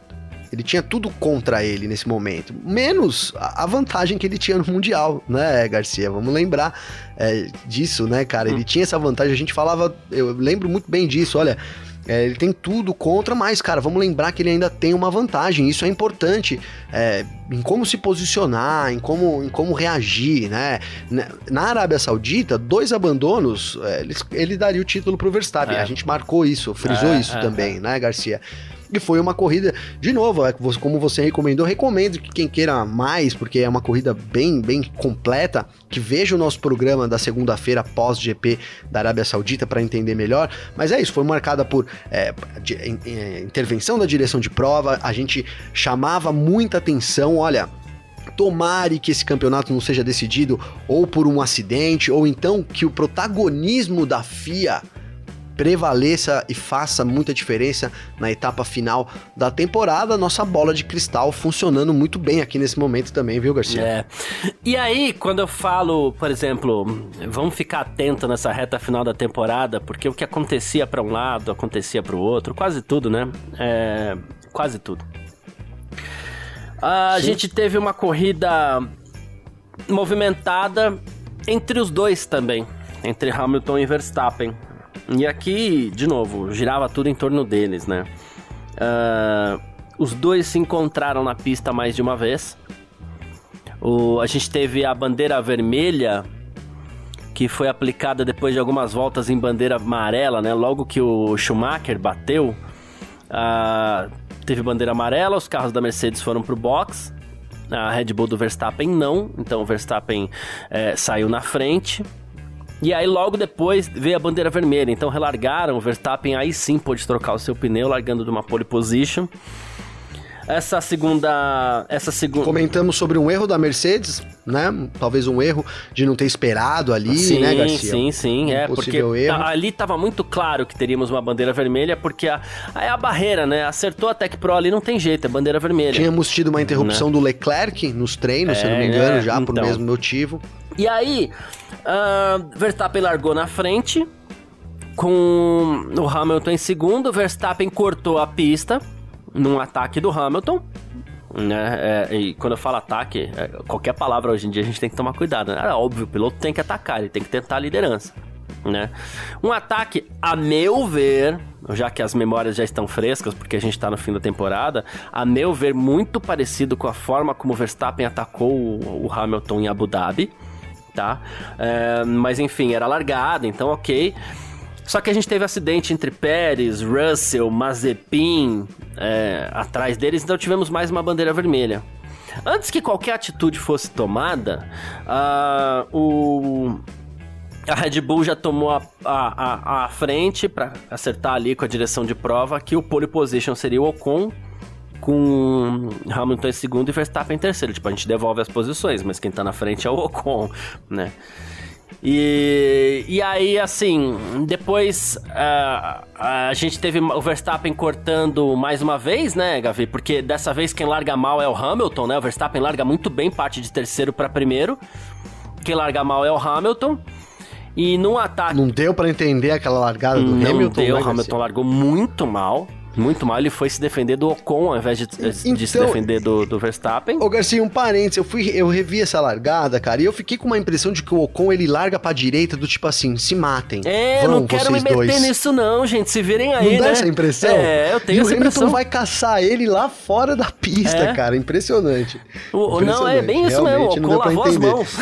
ele tinha tudo contra ele nesse momento, menos a vantagem que ele tinha no Mundial, né, Garcia? Vamos lembrar é, disso, né, cara? Ele hum. tinha essa vantagem, a gente falava, eu lembro muito bem disso, olha. É, ele tem tudo contra, mas, cara, vamos lembrar que ele ainda tem uma vantagem. Isso é importante é, em como se posicionar, em como, em como reagir, né? Na Arábia Saudita, dois abandonos, é, ele, ele, daria o título pro Verstappen. É. A gente marcou isso, frisou é, isso é, também, né, Garcia? E foi uma corrida, de novo, é, como você recomendou, recomendo que quem queira mais, porque é uma corrida bem, bem completa, que veja o nosso programa da segunda-feira pós-GP da Arábia Saudita para entender melhor. Mas é isso, foi marcada por é, de, intervenção da direção de prova, a gente chamava muita atenção, olha, tomare que esse campeonato não seja decidido ou por um acidente, ou então que o protagonismo da FIA prevaleça e faça muita diferença na etapa final da temporada. Nossa bola de cristal funcionando muito bem aqui nesse momento também, viu, Garcia? É. E aí, quando eu falo, por exemplo, vamos ficar atento nessa reta final da temporada, porque o que acontecia para um lado, acontecia para o outro, quase tudo, né? É, quase tudo. A Sim. gente teve uma corrida movimentada entre os dois também, entre Hamilton e Verstappen. E aqui, de novo, girava tudo em torno deles, né? Uh, os dois se encontraram na pista mais de uma vez. O, a gente teve a bandeira vermelha que foi aplicada depois de algumas voltas em bandeira amarela, né? Logo que o Schumacher bateu, uh, teve bandeira amarela, os carros da Mercedes foram pro box. A Red Bull do Verstappen não, então o Verstappen é, saiu na frente. E aí logo depois veio a bandeira vermelha, então relargaram, o Verstappen aí sim pôde trocar o seu pneu, largando de uma pole position. Essa segunda. Essa segunda. Comentamos sobre um erro da Mercedes, né? Talvez um erro de não ter esperado ali, sim, né, Garcia? Sim, sim, um é. Porque erro. ali estava muito claro que teríamos uma bandeira vermelha, porque a, é a barreira, né? Acertou a Tech Pro ali, não tem jeito, é bandeira vermelha. Tínhamos tido uma interrupção né? do Leclerc nos treinos, é, se eu não me engano, é, já então. por mesmo motivo. E aí, uh, Verstappen largou na frente, com o Hamilton em segundo, Verstappen cortou a pista num ataque do Hamilton. Né? É, e quando eu falo ataque, é, qualquer palavra hoje em dia a gente tem que tomar cuidado. Né? É óbvio, o piloto tem que atacar, ele tem que tentar a liderança. Né? Um ataque, a meu ver, já que as memórias já estão frescas, porque a gente está no fim da temporada, a meu ver, muito parecido com a forma como Verstappen atacou o, o Hamilton em Abu Dhabi, tá? É, mas enfim, era largada, então ok. Só que a gente teve acidente entre Pérez, Russell, Mazepin é, atrás deles, então tivemos mais uma bandeira vermelha. Antes que qualquer atitude fosse tomada, uh, o, a Red Bull já tomou a, a, a, a frente para acertar ali com a direção de prova que o pole position seria o Ocon com Hamilton em segundo e Verstappen em terceiro. Tipo, a gente devolve as posições, mas quem tá na frente é o Ocon, né? E, e aí, assim, depois uh, a gente teve o Verstappen cortando mais uma vez, né, Gavi? Porque dessa vez quem larga mal é o Hamilton, né? O Verstappen larga muito bem, parte de terceiro para primeiro. Quem larga mal é o Hamilton. E num ataque. Não deu para entender aquela largada do Não Hamilton. Não deu, né, o Hamilton largou muito mal. Muito mal, ele foi se defender do Ocon ao invés de, então, de se então, defender do, do Verstappen. Ô Garcia, um parênteses, eu, fui, eu revi essa largada, cara, e eu fiquei com uma impressão de que o Ocon ele larga pra direita do tipo assim, se matem. É, Vão, não quero me meter dois. nisso não, gente, se virem aí, não né? dá essa impressão? É, eu tenho e essa o Hamilton impressão. vai caçar ele lá fora da pista, é. cara, impressionante. O, impressionante. Não, é bem isso Realmente, mesmo, o Ocon lavou as mãos.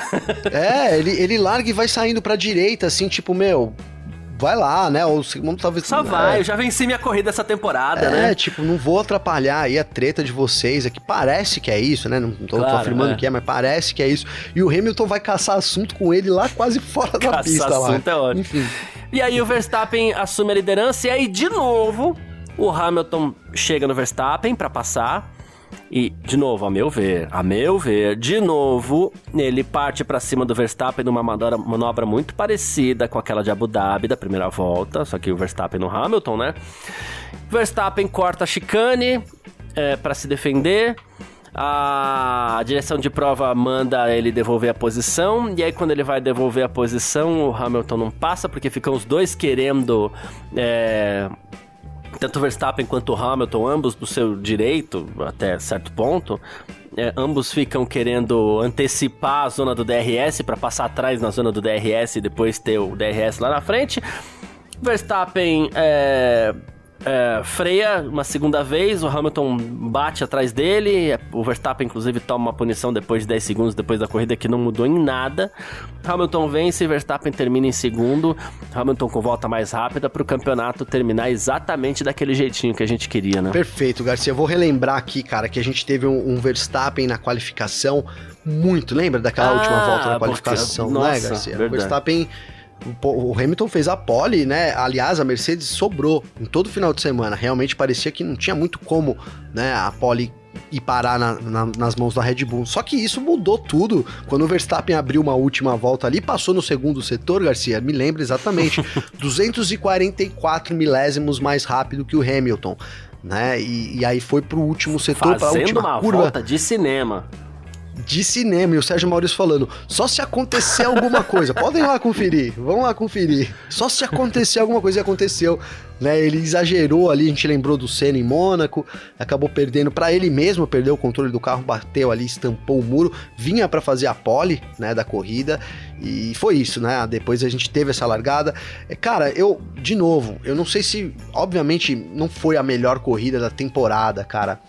é, ele, ele larga e vai saindo pra direita, assim, tipo, meu, vai lá, né? Ou segundo talvez. Só vai, é, eu já venci minha corrida essa temporada, é, né? É, tipo, não vou atrapalhar aí a treta de vocês aqui. Parece que é isso, né? Não tô, claro, tô afirmando é. que é, mas parece que é isso. E o Hamilton vai caçar assunto com ele lá quase fora da pista assunto lá. É ótimo. Enfim. E aí o Verstappen assume a liderança e aí de novo o Hamilton chega no Verstappen para passar. E, de novo, a meu ver, a meu ver, de novo, ele parte para cima do Verstappen numa manobra, muito parecida com aquela de Abu Dhabi da primeira volta, só que o Verstappen no Hamilton, né? Verstappen corta a chicane é, para se defender. A direção de prova manda ele devolver a posição, e aí quando ele vai devolver a posição, o Hamilton não passa, porque ficam os dois querendo é, tanto Verstappen quanto Hamilton, ambos do seu direito, até certo ponto, é, ambos ficam querendo antecipar a zona do DRS para passar atrás na zona do DRS e depois ter o DRS lá na frente. Verstappen é, é, freia uma segunda vez, o Hamilton bate atrás dele, o Verstappen inclusive toma uma punição depois de 10 segundos depois da corrida que não mudou em nada. Hamilton vence, Verstappen termina em segundo, Hamilton com volta mais rápida para o campeonato terminar exatamente daquele jeitinho que a gente queria, né? Perfeito, Garcia. Eu vou relembrar aqui, cara, que a gente teve um, um Verstappen na qualificação muito, lembra daquela ah, última volta na qualificação, porque... né, Garcia? Verdade. O Verstappen o Hamilton fez a pole, né? Aliás, a Mercedes sobrou em todo final de semana. Realmente parecia que não tinha muito como, né? A pole e parar na, na, nas mãos da Red Bull. Só que isso mudou tudo quando o Verstappen abriu uma última volta ali, passou no segundo setor, Garcia, me lembra exatamente, 244 milésimos mais rápido que o Hamilton. Né? E, e aí foi pro último setor, para a última uma curva. volta de cinema de cinema. E o Sérgio Maurício falando: só se acontecer alguma coisa. Podem lá conferir, vão lá conferir. Só se acontecer alguma coisa e aconteceu. Né, ele exagerou ali, a gente lembrou do Senna em Mônaco, acabou perdendo para ele mesmo, perdeu o controle do carro, bateu ali, estampou o muro, vinha para fazer a pole, né, da corrida, e foi isso, né? Depois a gente teve essa largada. É, cara, eu, de novo, eu não sei se, obviamente, não foi a melhor corrida da temporada, cara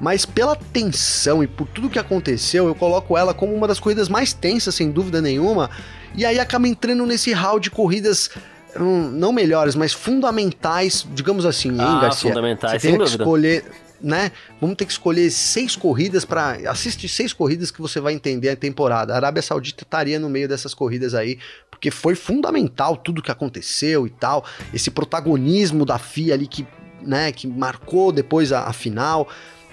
mas pela tensão e por tudo que aconteceu, eu coloco ela como uma das corridas mais tensas, sem dúvida nenhuma. E aí acaba entrando nesse hall de corridas hum, não melhores, mas fundamentais, digamos assim, hein, ah, Garcia? Fundamentais, Você tem que escolher, né? Vamos ter que escolher seis corridas para assistir seis corridas que você vai entender a temporada. A Arábia Saudita estaria no meio dessas corridas aí, porque foi fundamental tudo que aconteceu e tal. Esse protagonismo da FIA ali que, né, que marcou depois a, a final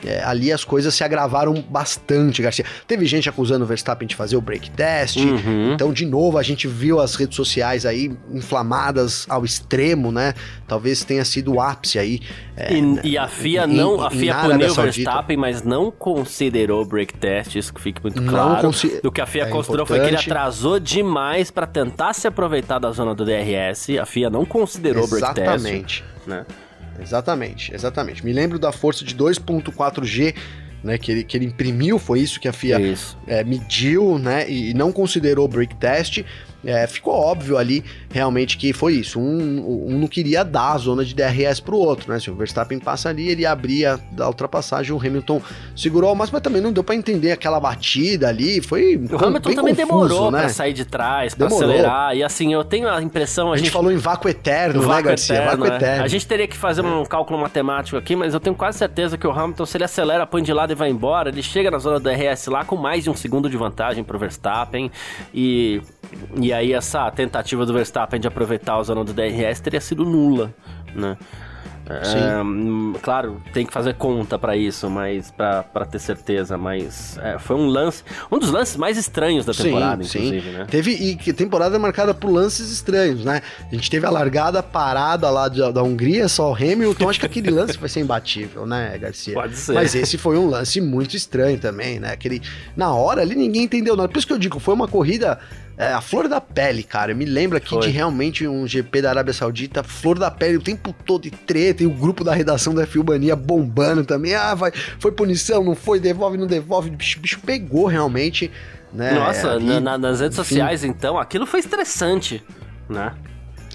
é, ali as coisas se agravaram bastante, Garcia. Teve gente acusando o Verstappen de fazer o break test. Uhum. Então, de novo, a gente viu as redes sociais aí inflamadas ao extremo, né? Talvez tenha sido o ápice aí. É, e, e, a FIA em, não, a FIA puniu o Verstappen, mas não considerou o break test, isso que fique muito claro. O que a FIA é considerou importante. foi que ele atrasou demais para tentar se aproveitar da zona do DRS. A FIA não considerou o break test. Exatamente. Né? Exatamente, exatamente. Me lembro da força de 2.4G né, que, ele, que ele imprimiu, foi isso que a FIA é, mediu, né, e não considerou break test, é, ficou óbvio ali realmente que foi isso. Um, um não queria dar a zona de DRS para o outro, né? Se o Verstappen passa ali, ele abria da ultrapassagem, o Hamilton segurou, mas, mas também não deu para entender aquela batida ali. Foi. O Hamilton também confuso, demorou né? para sair de trás, para acelerar. E assim, eu tenho a impressão. A, a gente, gente, falou em vácuo eterno, vácuo né, Garcia? Eterno, vácuo é. eterno. A gente teria que fazer um cálculo matemático aqui, mas eu tenho quase certeza que o Hamilton, se ele acelera, põe de lado e vai embora, ele chega na zona do DRS lá com mais de um segundo de vantagem pro Verstappen. E e aí essa tentativa do Verstappen de aproveitar a zona do DRS teria sido nula, né? É, claro, tem que fazer conta para isso, mas para ter certeza, mas é, foi um lance, um dos lances mais estranhos da temporada, sim, inclusive, sim. né? Teve e que temporada marcada por lances estranhos, né? A gente teve a largada parada lá de, da Hungria, só o Hamilton, acho que aquele lance vai ser imbatível, né, Garcia? Pode ser. Mas esse foi um lance muito estranho também, né? Aquele na hora ali ninguém entendeu nada. Por isso que eu digo, foi uma corrida é, a flor da pele, cara. Me lembra aqui Foi. de realmente um GP da Arábia Saudita, flor da pele o tempo todo de treta, e o grupo da redação da Filmania bombando também. Ah, vai, foi punição, não foi, devolve, não devolve. O bicho, bicho pegou realmente, né? Nossa, na, nas redes enfim. sociais, então, aquilo foi estressante, né?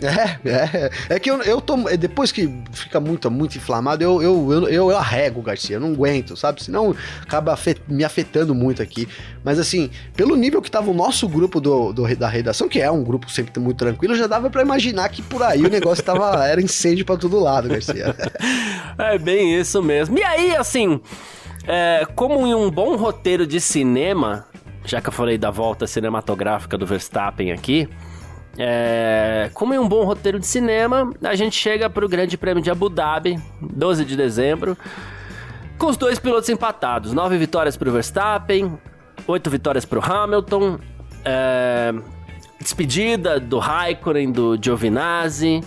É, é. É que eu, eu tô. Depois que fica muito, muito inflamado, eu, eu, eu, eu arrego, Garcia. Eu não aguento, sabe? Senão acaba afet, me afetando muito aqui. Mas assim, pelo nível que tava o nosso grupo do, do da redação, que é um grupo sempre muito tranquilo, já dava para imaginar que por aí o negócio tava. era incêndio para todo lado, Garcia. é bem isso mesmo. E aí, assim. É, como em um bom roteiro de cinema, já que eu falei da volta cinematográfica do Verstappen aqui, é, como em um bom roteiro de cinema, a gente chega para o Grande Prêmio de Abu Dhabi, 12 de dezembro, com os dois pilotos empatados. Nove vitórias para o Verstappen, oito vitórias para o Hamilton, é, despedida do Raikkonen, do Giovinazzi,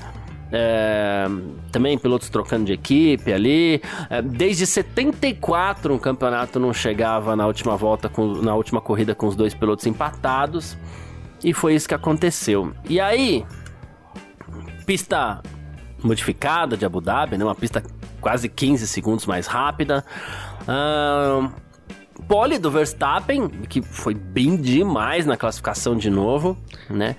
é, também pilotos trocando de equipe ali. É, desde 74 um campeonato não chegava na última volta, com, na última corrida com os dois pilotos empatados. E foi isso que aconteceu. E aí, pista modificada de Abu Dhabi, né? Uma pista quase 15 segundos mais rápida. Uh, pole do Verstappen, que foi bem demais na classificação de novo, né?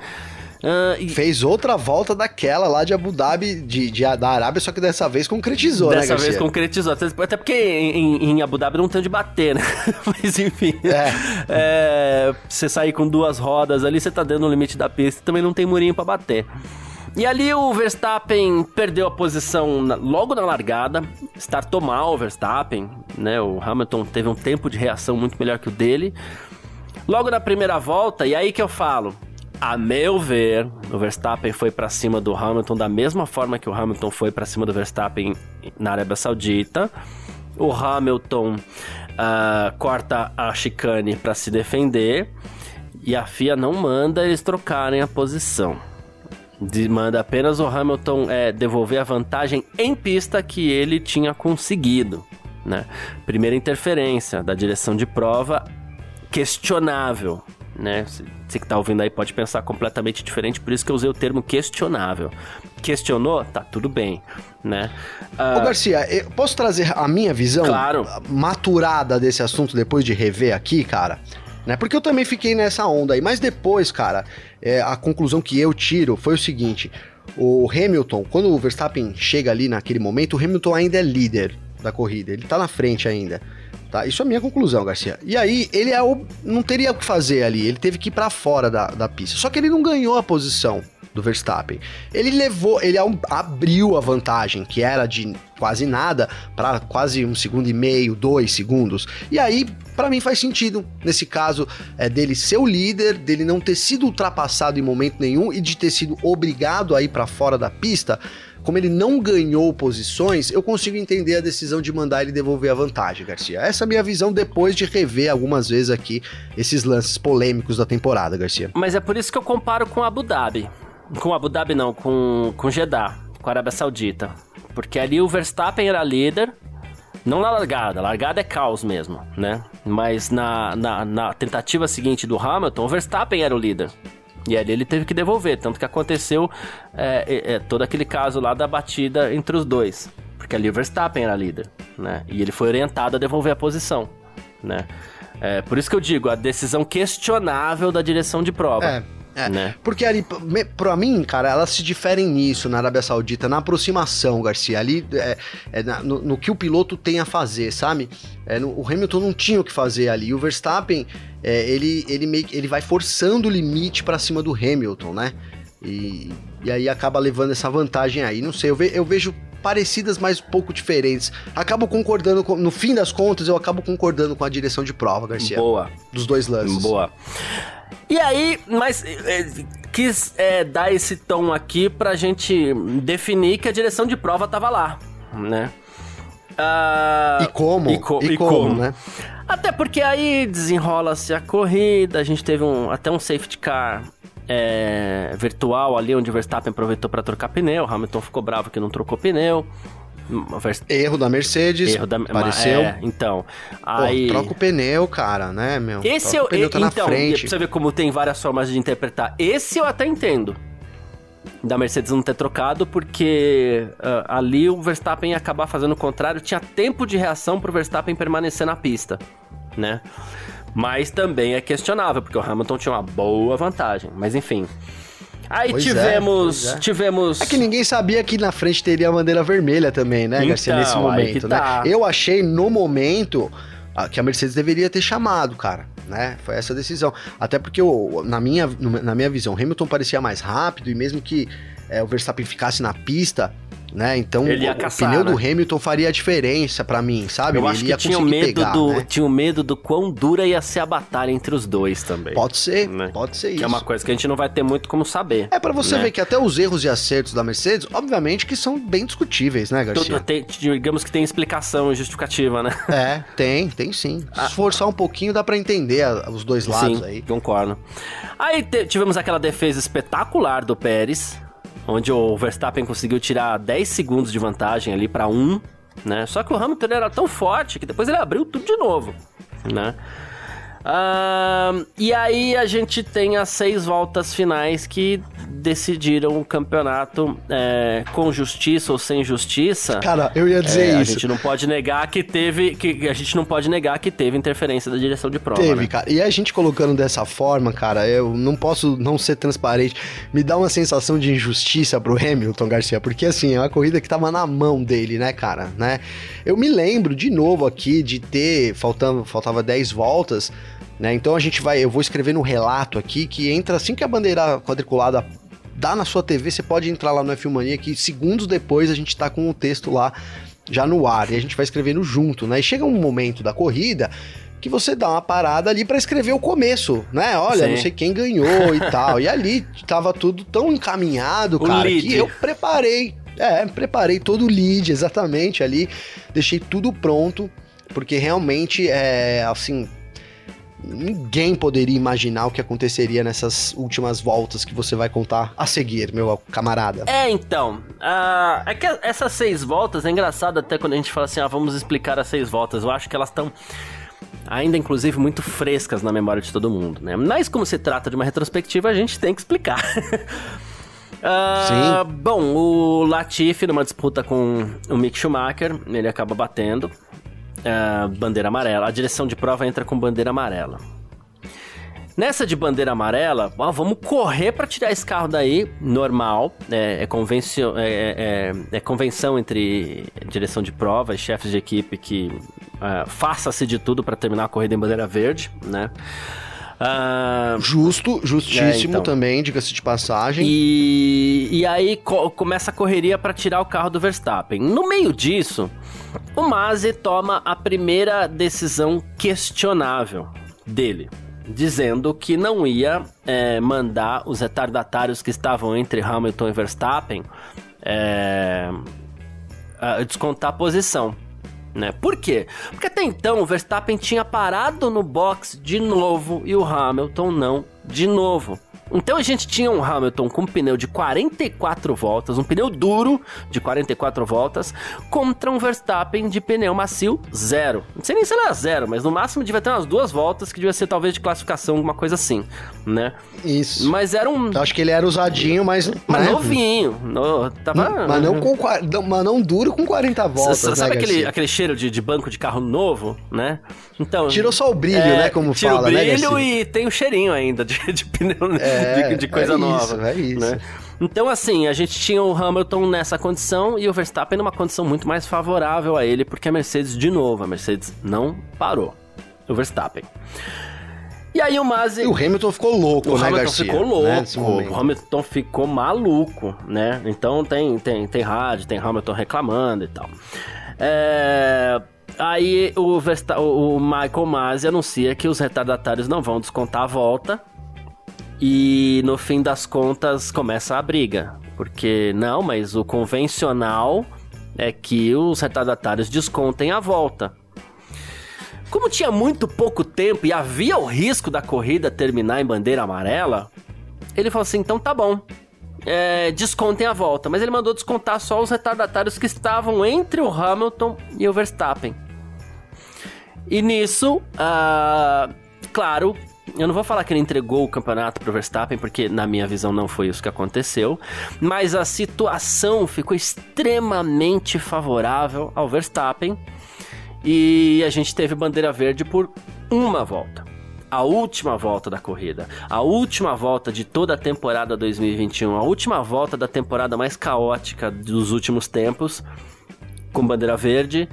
Uh, e... Fez outra volta daquela lá de Abu Dhabi, de, de, da Arábia, só que dessa vez concretizou, dessa né, Dessa vez concretizou. Até porque em, em, Abu Dhabi não tem onde bater, né? Mas enfim. É. É, você sair com duas rodas ali, você tá dentro do limite da pista também não tem murinho para bater. E ali o Verstappen perdeu a posição na, logo na largada, startou mal o Verstappen, né? O Hamilton teve um tempo de reação muito melhor que o dele. Logo na primeira volta, e aí que eu falo, a meu ver, o Verstappen foi para cima do Hamilton da mesma forma que o Hamilton foi para cima do Verstappen na Arábia Saudita. o Hamilton uh, corta a chicane para se defender e a FIA não manda eles trocarem a posição. De, manda apenas o Hamilton é, devolver a vantagem em pista que ele tinha conseguido. Né? Primeira interferência da direção de prova, questionável. Né? Você que está ouvindo aí pode pensar completamente diferente, por isso que eu usei o termo questionável. Questionou? Tá tudo bem, né? Uh... Ô Garcia, posso trazer a minha visão claro. maturada desse assunto depois de rever aqui, cara? Né? Porque eu também fiquei nessa onda aí. Mas depois, cara, é, a conclusão que eu tiro foi o seguinte: o Hamilton, quando o Verstappen chega ali naquele momento, o Hamilton ainda é líder da corrida, ele tá na frente ainda. Tá? Isso é a minha conclusão, Garcia. E aí, ele é o, não teria o que fazer ali, ele teve que ir para fora da, da pista. Só que ele não ganhou a posição do Verstappen. Ele levou, ele abriu a vantagem, que era de quase nada, para quase um segundo e meio, dois segundos. E aí, para mim, faz sentido, nesse caso, é, dele ser o líder, dele não ter sido ultrapassado em momento nenhum e de ter sido obrigado a ir para fora da pista como ele não ganhou posições, eu consigo entender a decisão de mandar ele devolver a vantagem, Garcia. Essa é a minha visão depois de rever algumas vezes aqui esses lances polêmicos da temporada, Garcia. Mas é por isso que eu comparo com Abu Dhabi. Com Abu Dhabi não, com, com Jeddah, com a Arábia Saudita. Porque ali o Verstappen era líder, não na largada, a largada é caos mesmo, né? Mas na, na, na tentativa seguinte do Hamilton, o Verstappen era o líder. E ali ele teve que devolver, tanto que aconteceu é, é, é, todo aquele caso lá da batida entre os dois. Porque ali o Verstappen era líder, né? E ele foi orientado a devolver a posição, né? É, por isso que eu digo, a decisão questionável da direção de prova. É. É, né? Porque ali, pra mim, cara, elas se diferem nisso na Arábia Saudita, na aproximação, Garcia. Ali, é, é no, no, que o piloto tem a fazer, sabe? É, no, o Hamilton não tinha o que fazer ali. O Verstappen, é, ele, ele, meio, ele vai forçando o limite para cima do Hamilton, né? E, e aí acaba levando essa vantagem aí. Não sei, eu, ve, eu vejo parecidas, mas um pouco diferentes. Acabo concordando com, no fim das contas, eu acabo concordando com a direção de prova, Garcia. Boa. Dos dois lances. Boa. E aí, mas é, quis é, dar esse tom aqui pra gente definir que a direção de prova tava lá, né? Uh, e como? E, co e, como, como, né? Até porque aí desenrola-se a corrida, a gente teve um, até um safety car é, virtual ali, onde o Verstappen aproveitou para trocar pneu, o Hamilton ficou bravo que não trocou pneu. Erro da Mercedes. Erro da apareceu. É, então. Aí... Pô, troca o pneu, cara, né, meu? Esse eu, o pneu tá então, na frente. Pra você ver como tem várias formas de interpretar. Esse eu até entendo. Da Mercedes não ter trocado, porque uh, ali o Verstappen ia acabar fazendo o contrário. Tinha tempo de reação pro Verstappen permanecer na pista, né? Mas também é questionável, porque o Hamilton tinha uma boa vantagem. Mas enfim. Aí pois tivemos, é, é. tivemos. É que ninguém sabia que na frente teria a bandeira vermelha também, né, então, Garcia, nesse momento, né? Tá. Eu achei no momento que a Mercedes deveria ter chamado, cara. Né? Foi essa a decisão. Até porque, eu, na, minha, na minha visão, Hamilton parecia mais rápido e mesmo que é, o Verstappen ficasse na pista, né? Então ele o, caçar, o pneu né? do Hamilton faria a diferença para mim, sabe? Eu ele acho que tinha medo pegar, do né? tinha medo do quão dura ia ser a batalha entre os dois também. Pode ser, né? pode ser que isso. é uma coisa que a gente não vai ter muito como saber. É para você né? ver que até os erros e acertos da Mercedes, obviamente que são bem discutíveis, né, Garcia? Tudo tem, digamos que tem explicação justificativa, né? É, tem, tem sim. Se ah. esforçar um pouquinho dá para entender os dois lados sim, aí. Concordo. Aí tivemos aquela defesa espetacular do Pérez, onde o Verstappen conseguiu tirar 10 segundos de vantagem ali para 1, né? Só que o Hamilton era tão forte que depois ele abriu tudo de novo, né? Uh, e aí a gente tem as seis voltas finais que decidiram o campeonato é, com justiça ou sem justiça. Cara, eu ia dizer é, isso. A gente não pode negar que teve. Que, a gente não pode negar que teve interferência da direção de prova. Teve, né? cara. E a gente colocando dessa forma, cara, eu não posso não ser transparente. Me dá uma sensação de injustiça pro Hamilton Garcia, porque assim, é uma corrida que tava na mão dele, né, cara? Né? Eu me lembro de novo aqui de ter. Faltando, faltava 10 voltas. Né? Então a gente vai, eu vou escrever no relato aqui que entra assim que a bandeira quadriculada dá na sua TV, você pode entrar lá no F1 Mania que segundos depois a gente tá com o texto lá já no ar e a gente vai escrevendo junto, né? E chega um momento da corrida que você dá uma parada ali para escrever o começo, né? Olha, Sim. não sei quem ganhou e tal. E ali tava tudo tão encaminhado, o cara, lead. que eu preparei É, preparei todo o lead exatamente ali, deixei tudo pronto, porque realmente é assim, ninguém poderia imaginar o que aconteceria nessas últimas voltas que você vai contar a seguir, meu camarada. É, então. Uh, é que essas seis voltas é engraçado até quando a gente fala assim, ah, vamos explicar as seis voltas. Eu acho que elas estão ainda inclusive muito frescas na memória de todo mundo, né? Mas como se trata de uma retrospectiva, a gente tem que explicar. uh, bom, o Latifi numa disputa com o Mick Schumacher, ele acaba batendo. Uh, bandeira amarela. A direção de prova entra com bandeira amarela. Nessa de bandeira amarela, ó, vamos correr para tirar esse carro daí, normal. É, é, convencio, é, é, é, é convenção entre direção de prova e chefes de equipe que faça-se de tudo para terminar a corrida em bandeira verde, né? Uh, Justo, justíssimo é, então. também, diga-se de passagem. E, e aí co começa a correria para tirar o carro do Verstappen. No meio disso, o Masi toma a primeira decisão questionável dele dizendo que não ia é, mandar os retardatários que estavam entre Hamilton e Verstappen é, descontar a posição. Né? Por quê? Porque até então o Verstappen tinha parado no box de novo e o Hamilton não de novo. Então a gente tinha um Hamilton com um pneu de 44 voltas, um pneu duro de 44 voltas, contra um Verstappen de pneu macio zero. Não sei nem se era zero, mas no máximo devia ter umas duas voltas que devia ser talvez de classificação, alguma coisa assim, né? Isso. Mas era um. Acho que ele era usadinho, mas. Mas né? novinho. No, tava... Mas não, com, mas não duro com 40 voltas. S sabe né, aquele, aquele cheiro de, de banco de carro novo, né? Então. Tirou só o brilho, é, né? Como fala, né? Tira o brilho né, e tem o cheirinho ainda de, de pneu. Né? É é, de, de, coisa é nova. Isso, é isso. Né? Então, assim, a gente tinha o Hamilton nessa condição e o Verstappen numa condição muito mais favorável a ele, porque a Mercedes, de novo, a Mercedes não parou. O Verstappen. E aí o Masi... E o Hamilton ficou louco, o né, Hamilton Garcia? ficou louco. Né, o Hamilton ficou maluco, né? Então tem, tem, tem rádio, tem Hamilton reclamando e tal. É... Aí o, Versta... o Michael Masi anuncia que os retardatários não vão descontar a volta, e no fim das contas começa a briga. Porque não, mas o convencional é que os retardatários descontem a volta. Como tinha muito pouco tempo e havia o risco da corrida terminar em bandeira amarela, ele falou assim: então tá bom, é, descontem a volta. Mas ele mandou descontar só os retardatários que estavam entre o Hamilton e o Verstappen. E nisso, uh, claro, eu não vou falar que ele entregou o campeonato pro Verstappen, porque na minha visão não foi isso que aconteceu, mas a situação ficou extremamente favorável ao Verstappen e a gente teve bandeira verde por uma volta. A última volta da corrida, a última volta de toda a temporada 2021, a última volta da temporada mais caótica dos últimos tempos, com bandeira verde,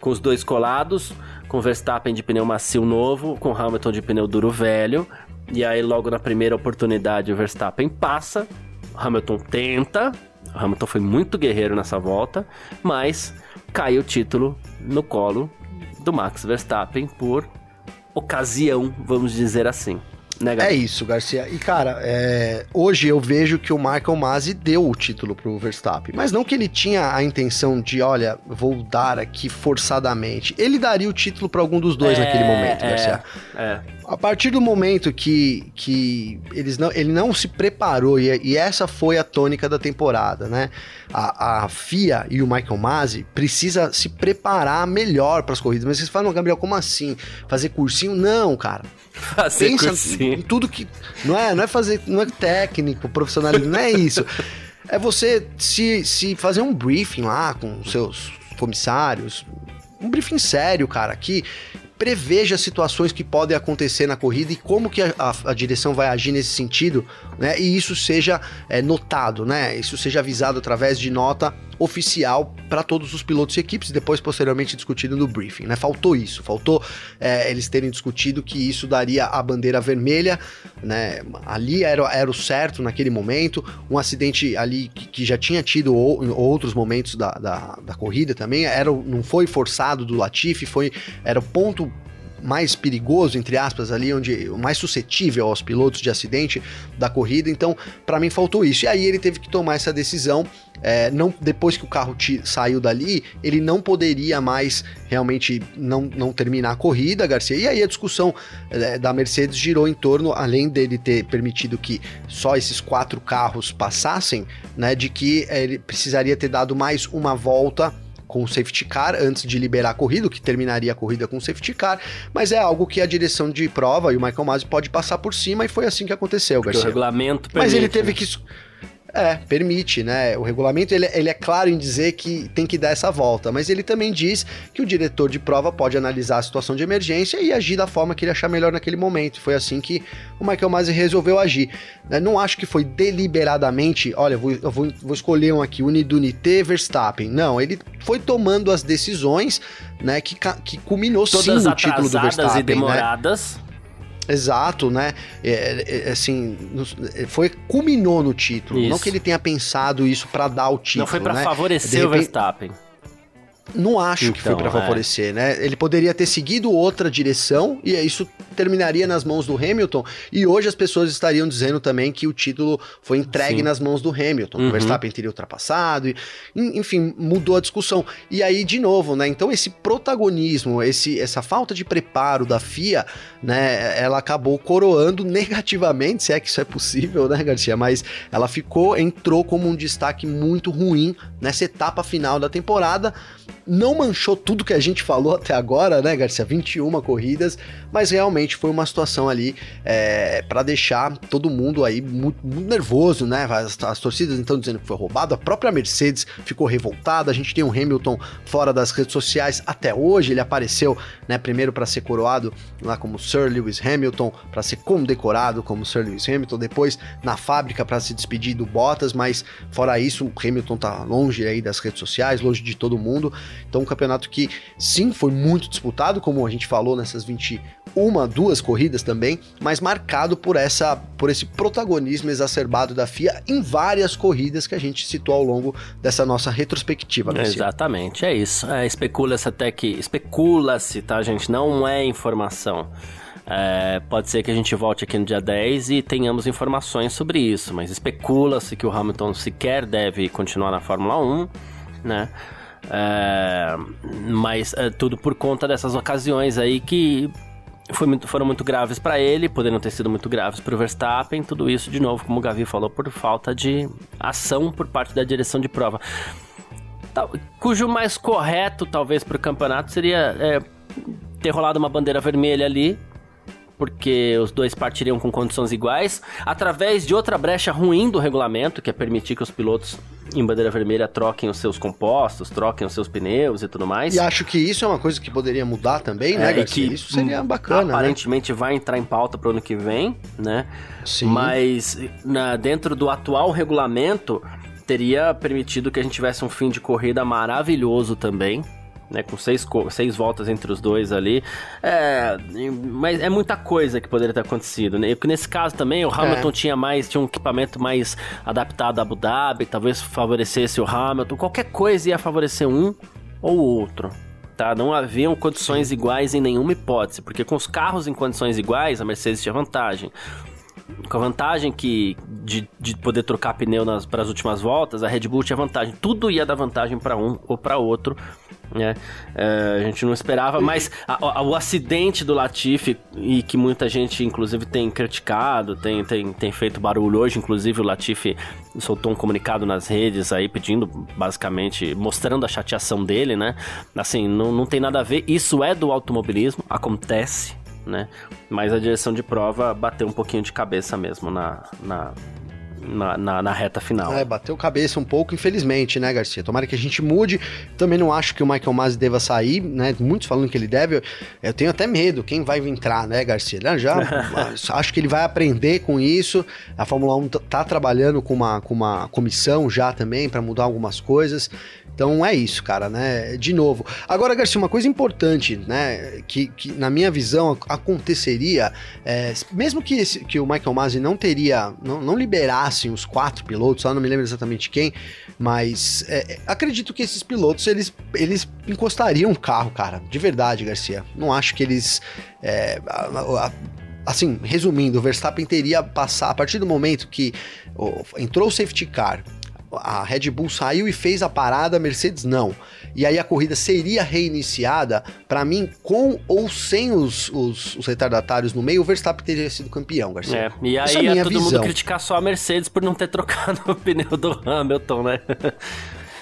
com os dois colados, com Verstappen de pneu macio novo, com Hamilton de pneu duro velho. E aí, logo na primeira oportunidade, o Verstappen passa, Hamilton tenta. Hamilton foi muito guerreiro nessa volta, mas cai o título no colo do Max Verstappen por ocasião, vamos dizer assim. Né, é isso, Garcia. E, cara, é... hoje eu vejo que o Michael Masi deu o título pro Verstappen. Mas não que ele tinha a intenção de, olha, vou dar aqui forçadamente. Ele daria o título para algum dos dois é, naquele momento, é, Garcia. É. A partir do momento que, que eles não, ele não se preparou, e, e essa foi a tônica da temporada, né? A, a FIA e o Michael Masi precisa se preparar melhor para as corridas. Mas vocês falam, Gabriel, como assim? Fazer cursinho? Não, cara. Fazer Pensa cursinho. em tudo que. Não é, não é fazer. Não é técnico, profissionalismo, não é isso. É você se, se fazer um briefing lá com seus comissários, um briefing sério, cara, que preveja situações que podem acontecer na corrida e como que a, a, a direção vai agir nesse sentido, né? E isso seja é, notado, né? Isso seja avisado através de nota oficial para todos os pilotos e equipes, depois posteriormente discutido no briefing, né? Faltou isso, faltou é, eles terem discutido que isso daria a bandeira vermelha, né? Ali era, era o certo naquele momento, um acidente ali que, que já tinha tido ou, em outros momentos da, da, da corrida também, era, não foi forçado do Latifi, foi, era o ponto mais perigoso, entre aspas, ali, onde o mais suscetível aos pilotos de acidente da corrida. Então, para mim faltou isso. E aí ele teve que tomar essa decisão. É, não depois que o carro saiu dali, ele não poderia mais realmente não, não terminar a corrida, Garcia. E aí a discussão é, da Mercedes girou em torno, além dele ter permitido que só esses quatro carros passassem, né, de que é, ele precisaria ter dado mais uma volta com o safety car antes de liberar a corrida, que terminaria a corrida com o safety car, mas é algo que a direção de prova e o Michael Masi pode passar por cima e foi assim que aconteceu, Garcia. O regulamento permite. Mas ele teve que é, permite, né? O regulamento ele, ele, é claro em dizer que tem que dar essa volta, mas ele também diz que o diretor de prova pode analisar a situação de emergência e agir da forma que ele achar melhor naquele momento. Foi assim que o Michael Masi resolveu agir. Eu não acho que foi deliberadamente, olha, vou, eu vou, vou escolher um aqui, Unidunité Verstappen. Não, ele foi tomando as decisões, né, que, que culminou Todas sim o título do Verstappen. e demoradas. Né? Exato, né? É, é, é assim, foi culminou no título. Isso. Não que ele tenha pensado isso para dar o título. Não foi para né? favorecer repente, o Verstappen. Não acho então, que foi para então, é. favorecer, é. né? Ele poderia ter seguido outra direção e isso terminaria nas mãos do Hamilton. E hoje as pessoas estariam dizendo também que o título foi entregue Sim. nas mãos do Hamilton. Uhum. O Verstappen teria ultrapassado, e, enfim, mudou a discussão. E aí, de novo, né? Então, esse protagonismo, esse, essa falta de preparo da FIA, né? Ela acabou coroando negativamente, se é que isso é possível, né, Garcia? Mas ela ficou, entrou como um destaque muito ruim nessa etapa final da temporada não manchou tudo que a gente falou até agora, né, Garcia? 21 corridas, mas realmente foi uma situação ali é, para deixar todo mundo aí muito, muito nervoso, né? As, as, torcidas então dizendo que foi roubado, a própria Mercedes ficou revoltada. A gente tem o Hamilton fora das redes sociais até hoje. Ele apareceu, né, primeiro para ser coroado lá como Sir Lewis Hamilton, para ser condecorado como Sir Lewis Hamilton, depois na fábrica para se despedir do Bottas, mas fora isso, o Hamilton tá longe aí das redes sociais, longe de todo mundo. Então, um campeonato que sim foi muito disputado, como a gente falou nessas 21, duas corridas também, mas marcado por essa por esse protagonismo exacerbado da FIA em várias corridas que a gente citou ao longo dessa nossa retrospectiva. Exatamente, é isso. É, especula-se até que especula-se, tá, gente? Não é informação. É, pode ser que a gente volte aqui no dia 10 e tenhamos informações sobre isso, mas especula-se que o Hamilton sequer deve continuar na Fórmula 1, né? É, mas é, tudo por conta dessas ocasiões aí que muito, foram muito graves para ele, poderiam ter sido muito graves para o Verstappen. Tudo isso, de novo, como o Gavi falou, por falta de ação por parte da direção de prova. Tal, cujo mais correto, talvez, para o campeonato seria é, ter rolado uma bandeira vermelha ali porque os dois partiriam com condições iguais, através de outra brecha ruim do regulamento, que é permitir que os pilotos em bandeira vermelha troquem os seus compostos, troquem os seus pneus e tudo mais. E acho que isso é uma coisa que poderia mudar também, né, é, Que isso seria bacana. Né? Aparentemente né? vai entrar em pauta para o ano que vem, né? Sim. Mas na, dentro do atual regulamento teria permitido que a gente tivesse um fim de corrida maravilhoso também, né, com seis, seis voltas entre os dois ali. É, mas é muita coisa que poderia ter acontecido, né? Porque nesse caso também o Hamilton é. tinha mais, tinha um equipamento mais adaptado a Abu Dhabi, talvez favorecesse o Hamilton. Qualquer coisa ia favorecer um ou outro. Tá, não haviam condições iguais em nenhuma hipótese, porque com os carros em condições iguais, a Mercedes tinha vantagem com a vantagem que de, de poder trocar pneu para as últimas voltas, a Red Bull tinha vantagem. Tudo ia dar vantagem para um ou para outro. Né? É, a gente não esperava, mas a, a, o acidente do Latifi, e que muita gente, inclusive, tem criticado, tem, tem, tem feito barulho hoje, inclusive o Latifi soltou um comunicado nas redes aí pedindo, basicamente, mostrando a chateação dele, né? Assim, não, não tem nada a ver, isso é do automobilismo, acontece, né? Mas a direção de prova bateu um pouquinho de cabeça mesmo na, na, na, na, na, reta final. É, bateu cabeça um pouco, infelizmente, né, Garcia? Tomara que a gente mude. Também não acho que o Michael Masi deva sair, né? Muitos falando que ele deve. Eu tenho até medo. Quem vai entrar, né, Garcia? Já acho que ele vai aprender com isso. A Fórmula 1 tá trabalhando com uma, com uma comissão já também para mudar algumas coisas. Então é isso, cara, né? De novo. Agora, Garcia, uma coisa importante, né? Que, que na minha visão aconteceria, é, mesmo que, esse, que o Michael Masi não teria, não, não liberasse entrassem os quatro pilotos, só não me lembro exatamente quem, mas é, é, acredito que esses pilotos eles, eles encostariam o carro, cara, de verdade, Garcia. Não acho que eles. É, a, a, assim, resumindo, o Verstappen teria passar a partir do momento que oh, entrou o safety car, a Red Bull saiu e fez a parada, a Mercedes não. E aí a corrida seria reiniciada, para mim, com ou sem os, os, os, retardatários no meio, o Verstappen teria sido campeão, Garcia. É, e aí é ia todo visão. mundo criticar só a Mercedes por não ter trocado o pneu do Hamilton, né?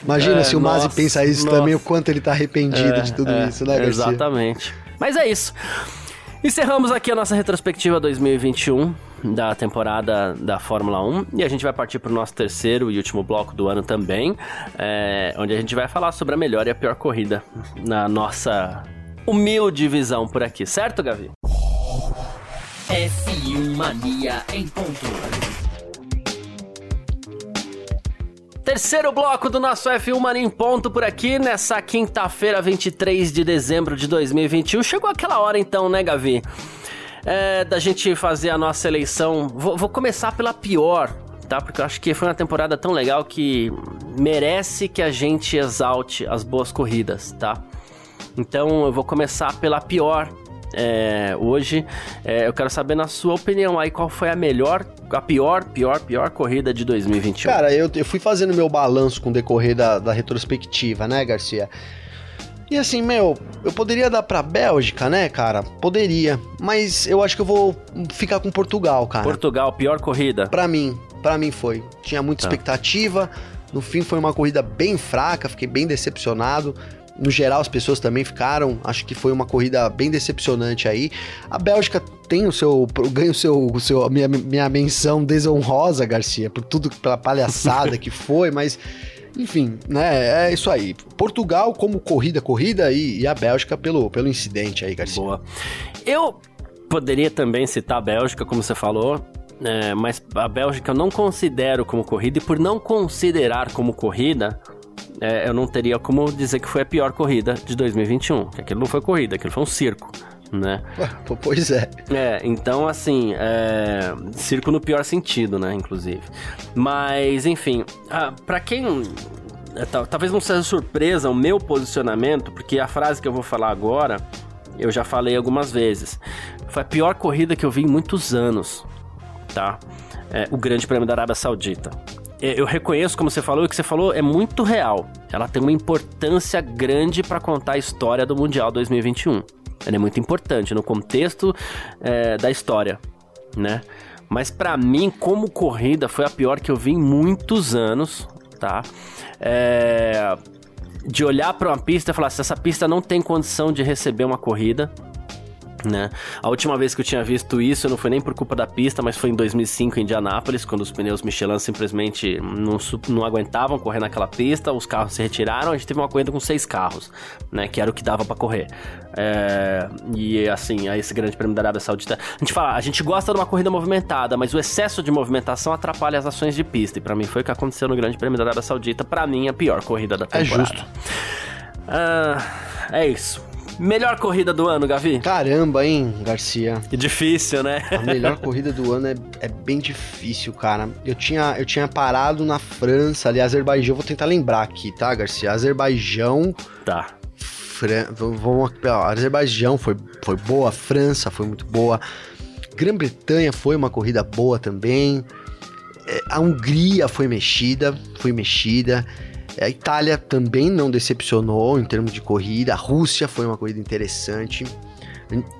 Imagina é, se o Masi pensa isso nossa. também, o quanto ele tá arrependido é, de tudo é, isso, né, Garcia? Exatamente. Mas é isso. Encerramos aqui a nossa retrospectiva 2021 da temporada da Fórmula 1 e a gente vai partir para o nosso terceiro e último bloco do ano também, é, onde a gente vai falar sobre a melhor e a pior corrida na nossa humilde visão por aqui, certo, Gavi? F1 Mania em ponto. Terceiro bloco do nosso F1 Mania em ponto por aqui, nessa quinta-feira, 23 de dezembro de 2021. Chegou aquela hora então, né, Gavi? É, da gente fazer a nossa eleição. Vou, vou começar pela pior, tá? Porque eu acho que foi uma temporada tão legal que merece que a gente exalte as boas corridas, tá? Então eu vou começar pela pior é, hoje. É, eu quero saber, na sua opinião, aí qual foi a melhor, a pior, pior, pior corrida de 2021? Cara, eu, eu fui fazendo meu balanço com o decorrer da, da retrospectiva, né, Garcia? E assim, meu, eu poderia dar pra Bélgica, né, cara? Poderia. Mas eu acho que eu vou ficar com Portugal, cara. Portugal, pior corrida? Pra mim, pra mim foi. Tinha muita tá. expectativa. No fim foi uma corrida bem fraca, fiquei bem decepcionado no geral as pessoas também ficaram. Acho que foi uma corrida bem decepcionante aí. A Bélgica tem o seu ganha o seu, o seu minha, minha menção desonrosa, Garcia, por tudo pela palhaçada que foi, mas enfim, né? É isso aí. Portugal como corrida, corrida e, e a Bélgica pelo, pelo incidente aí, Garcia. Boa. Eu poderia também citar a Bélgica, como você falou, é, mas a Bélgica eu não considero como corrida, e por não considerar como corrida, é, eu não teria como dizer que foi a pior corrida de 2021. Que aquilo não foi corrida, aquilo foi um circo. Né? Pois é. É, então assim, é... circo no pior sentido, né, inclusive. Mas, enfim, ah, para quem é, talvez não seja surpresa o meu posicionamento, porque a frase que eu vou falar agora, eu já falei algumas vezes. Foi a pior corrida que eu vi em muitos anos, tá? É, o Grande Prêmio da Arábia Saudita. É, eu reconheço, como você falou, o que você falou é muito real. Ela tem uma importância grande para contar a história do Mundial 2021. Ela é muito importante no contexto é, da história, né? Mas para mim, como corrida, foi a pior que eu vi em muitos anos, tá? É, de olhar para uma pista e falar: se essa pista não tem condição de receber uma corrida, né? A última vez que eu tinha visto isso não foi nem por culpa da pista, mas foi em 2005 em Indianápolis, quando os pneus Michelin simplesmente não, não aguentavam correr naquela pista, os carros se retiraram, a gente teve uma corrida com seis carros, né? Que era o que dava para correr. É, e assim, aí esse grande prêmio da Arábia Saudita. A gente fala, a gente gosta de uma corrida movimentada, mas o excesso de movimentação atrapalha as ações de pista. E para mim foi o que aconteceu no Grande Prêmio da Arábia Saudita. para mim, a pior corrida da é temporada. É justo. Ah, é isso. Melhor corrida do ano, Gavi? Caramba, hein, Garcia? Que difícil, né? A melhor corrida do ano é, é bem difícil, cara. Eu tinha, eu tinha parado na França, ali, Azerbaijão. Vou tentar lembrar aqui, tá, Garcia? Azerbaijão. Tá. Fran... Vamos aqui, ó. Azerbaijão foi, foi boa, França foi muito boa. Grã-Bretanha foi uma corrida boa também. É, a Hungria foi mexida, foi mexida. A Itália também não decepcionou em termos de corrida. A Rússia foi uma corrida interessante.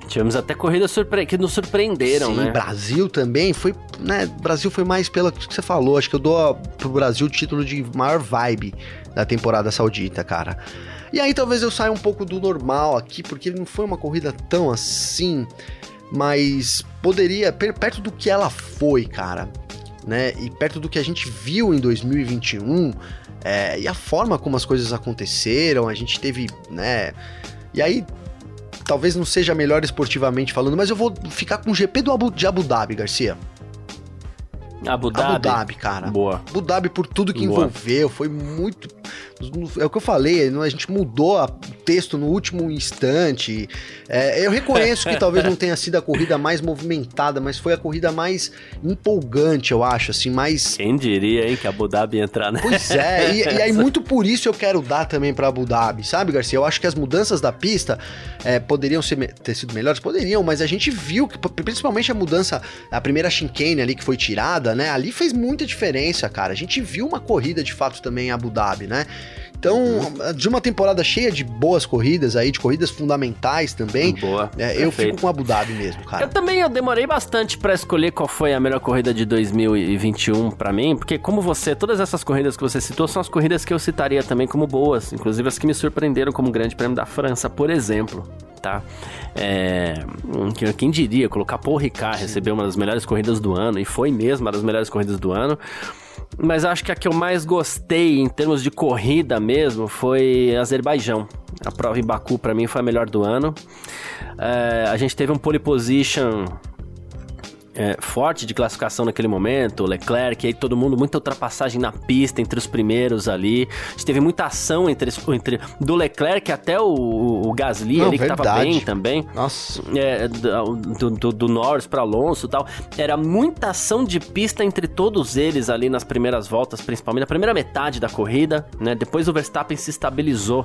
Tivemos até corridas surpre... que nos surpreenderam, Sim, né? Brasil também foi, né? Brasil foi mais pelo que você falou. Acho que eu dou pro Brasil o título de maior vibe da temporada saudita, cara. E aí talvez eu saia um pouco do normal aqui, porque não foi uma corrida tão assim, mas poderia perto do que ela foi, cara, né? E perto do que a gente viu em 2021, é, e a forma como as coisas aconteceram, a gente teve, né? E aí, talvez não seja melhor esportivamente falando, mas eu vou ficar com o GP do Abu, de Abu Dhabi, Garcia. Abu Dhabi? Abu Dhabi, cara. Boa. Abu Dhabi por tudo que Boa. envolveu, foi muito... É o que eu falei, a gente mudou o texto no último instante. É, eu reconheço que talvez não tenha sido a corrida mais movimentada, mas foi a corrida mais empolgante, eu acho, assim, mais... Quem diria, hein, que a Abu Dhabi ia entrar, né? Pois é, e, e aí muito por isso eu quero dar também pra Abu Dhabi, sabe, Garcia? Eu acho que as mudanças da pista é, poderiam ser, ter sido melhores, poderiam, mas a gente viu que, principalmente a mudança, a primeira chicane ali que foi tirada, né, ali fez muita diferença, cara. A gente viu uma corrida de fato também em Abu Dhabi, né? Então, de uma temporada cheia de boas corridas aí, de corridas fundamentais também, Boa, é, eu fico com Abu Dhabi mesmo, cara. Eu também eu demorei bastante para escolher qual foi a melhor corrida de 2021 para mim, porque como você, todas essas corridas que você citou são as corridas que eu citaria também como boas, inclusive as que me surpreenderam como Grande Prêmio da França, por exemplo. Tá? É, quem diria colocar Paul Ricard receber uma das melhores corridas do ano e foi mesmo uma das melhores corridas do ano mas acho que a que eu mais gostei em termos de corrida mesmo foi Azerbaijão. A prova em Baku para mim foi a melhor do ano. É, a gente teve um pole position é, forte de classificação naquele momento, Leclerc, aí todo mundo, muita ultrapassagem na pista entre os primeiros ali. A gente teve muita ação entre, entre do Leclerc até o, o Gasly Não, ali, verdade. que tava bem também. Nossa. É, do, do, do Norris para Alonso e tal. Era muita ação de pista entre todos eles ali nas primeiras voltas, principalmente na primeira metade da corrida, né? Depois o Verstappen se estabilizou,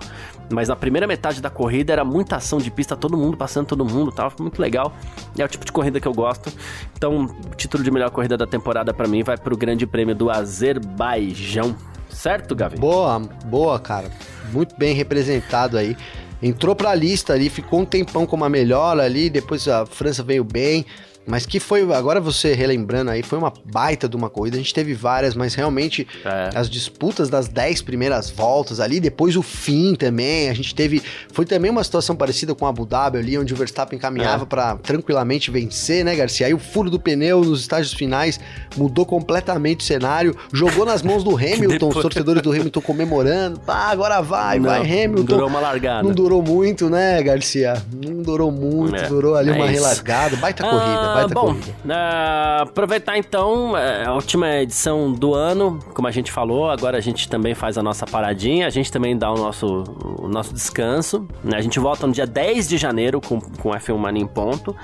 mas na primeira metade da corrida era muita ação de pista, todo mundo passando todo mundo, tava muito legal. É o tipo de corrida que eu gosto. Então, o título de melhor corrida da temporada para mim vai pro Grande Prêmio do Azerbaijão. Certo, Gavi? Boa, boa, cara. Muito bem representado aí. Entrou pra lista ali, ficou um tempão como a melhor ali, depois a França veio bem. Mas que foi, agora você relembrando aí, foi uma baita de uma corrida. A gente teve várias, mas realmente é. as disputas das 10 primeiras voltas ali, depois o fim também. A gente teve. Foi também uma situação parecida com a Abu Dhabi ali, onde o Verstappen caminhava é. para tranquilamente vencer, né, Garcia? Aí o furo do pneu nos estágios finais mudou completamente o cenário, jogou nas mãos do Hamilton, depois... os torcedores do Hamilton comemorando. Pá, agora vai, Não, vai, Hamilton. Não durou uma largada. Não durou muito, né, Garcia? Não durou muito, é. durou ali é uma relargada. Baita ah, corrida, baita bom, corrida. Uh, aproveitar então é, a última edição do ano, como a gente falou, agora a gente também faz a nossa paradinha, a gente também dá o nosso, o nosso descanso. Né? A gente volta no dia 10 de janeiro com, com F1 Mania em ponto.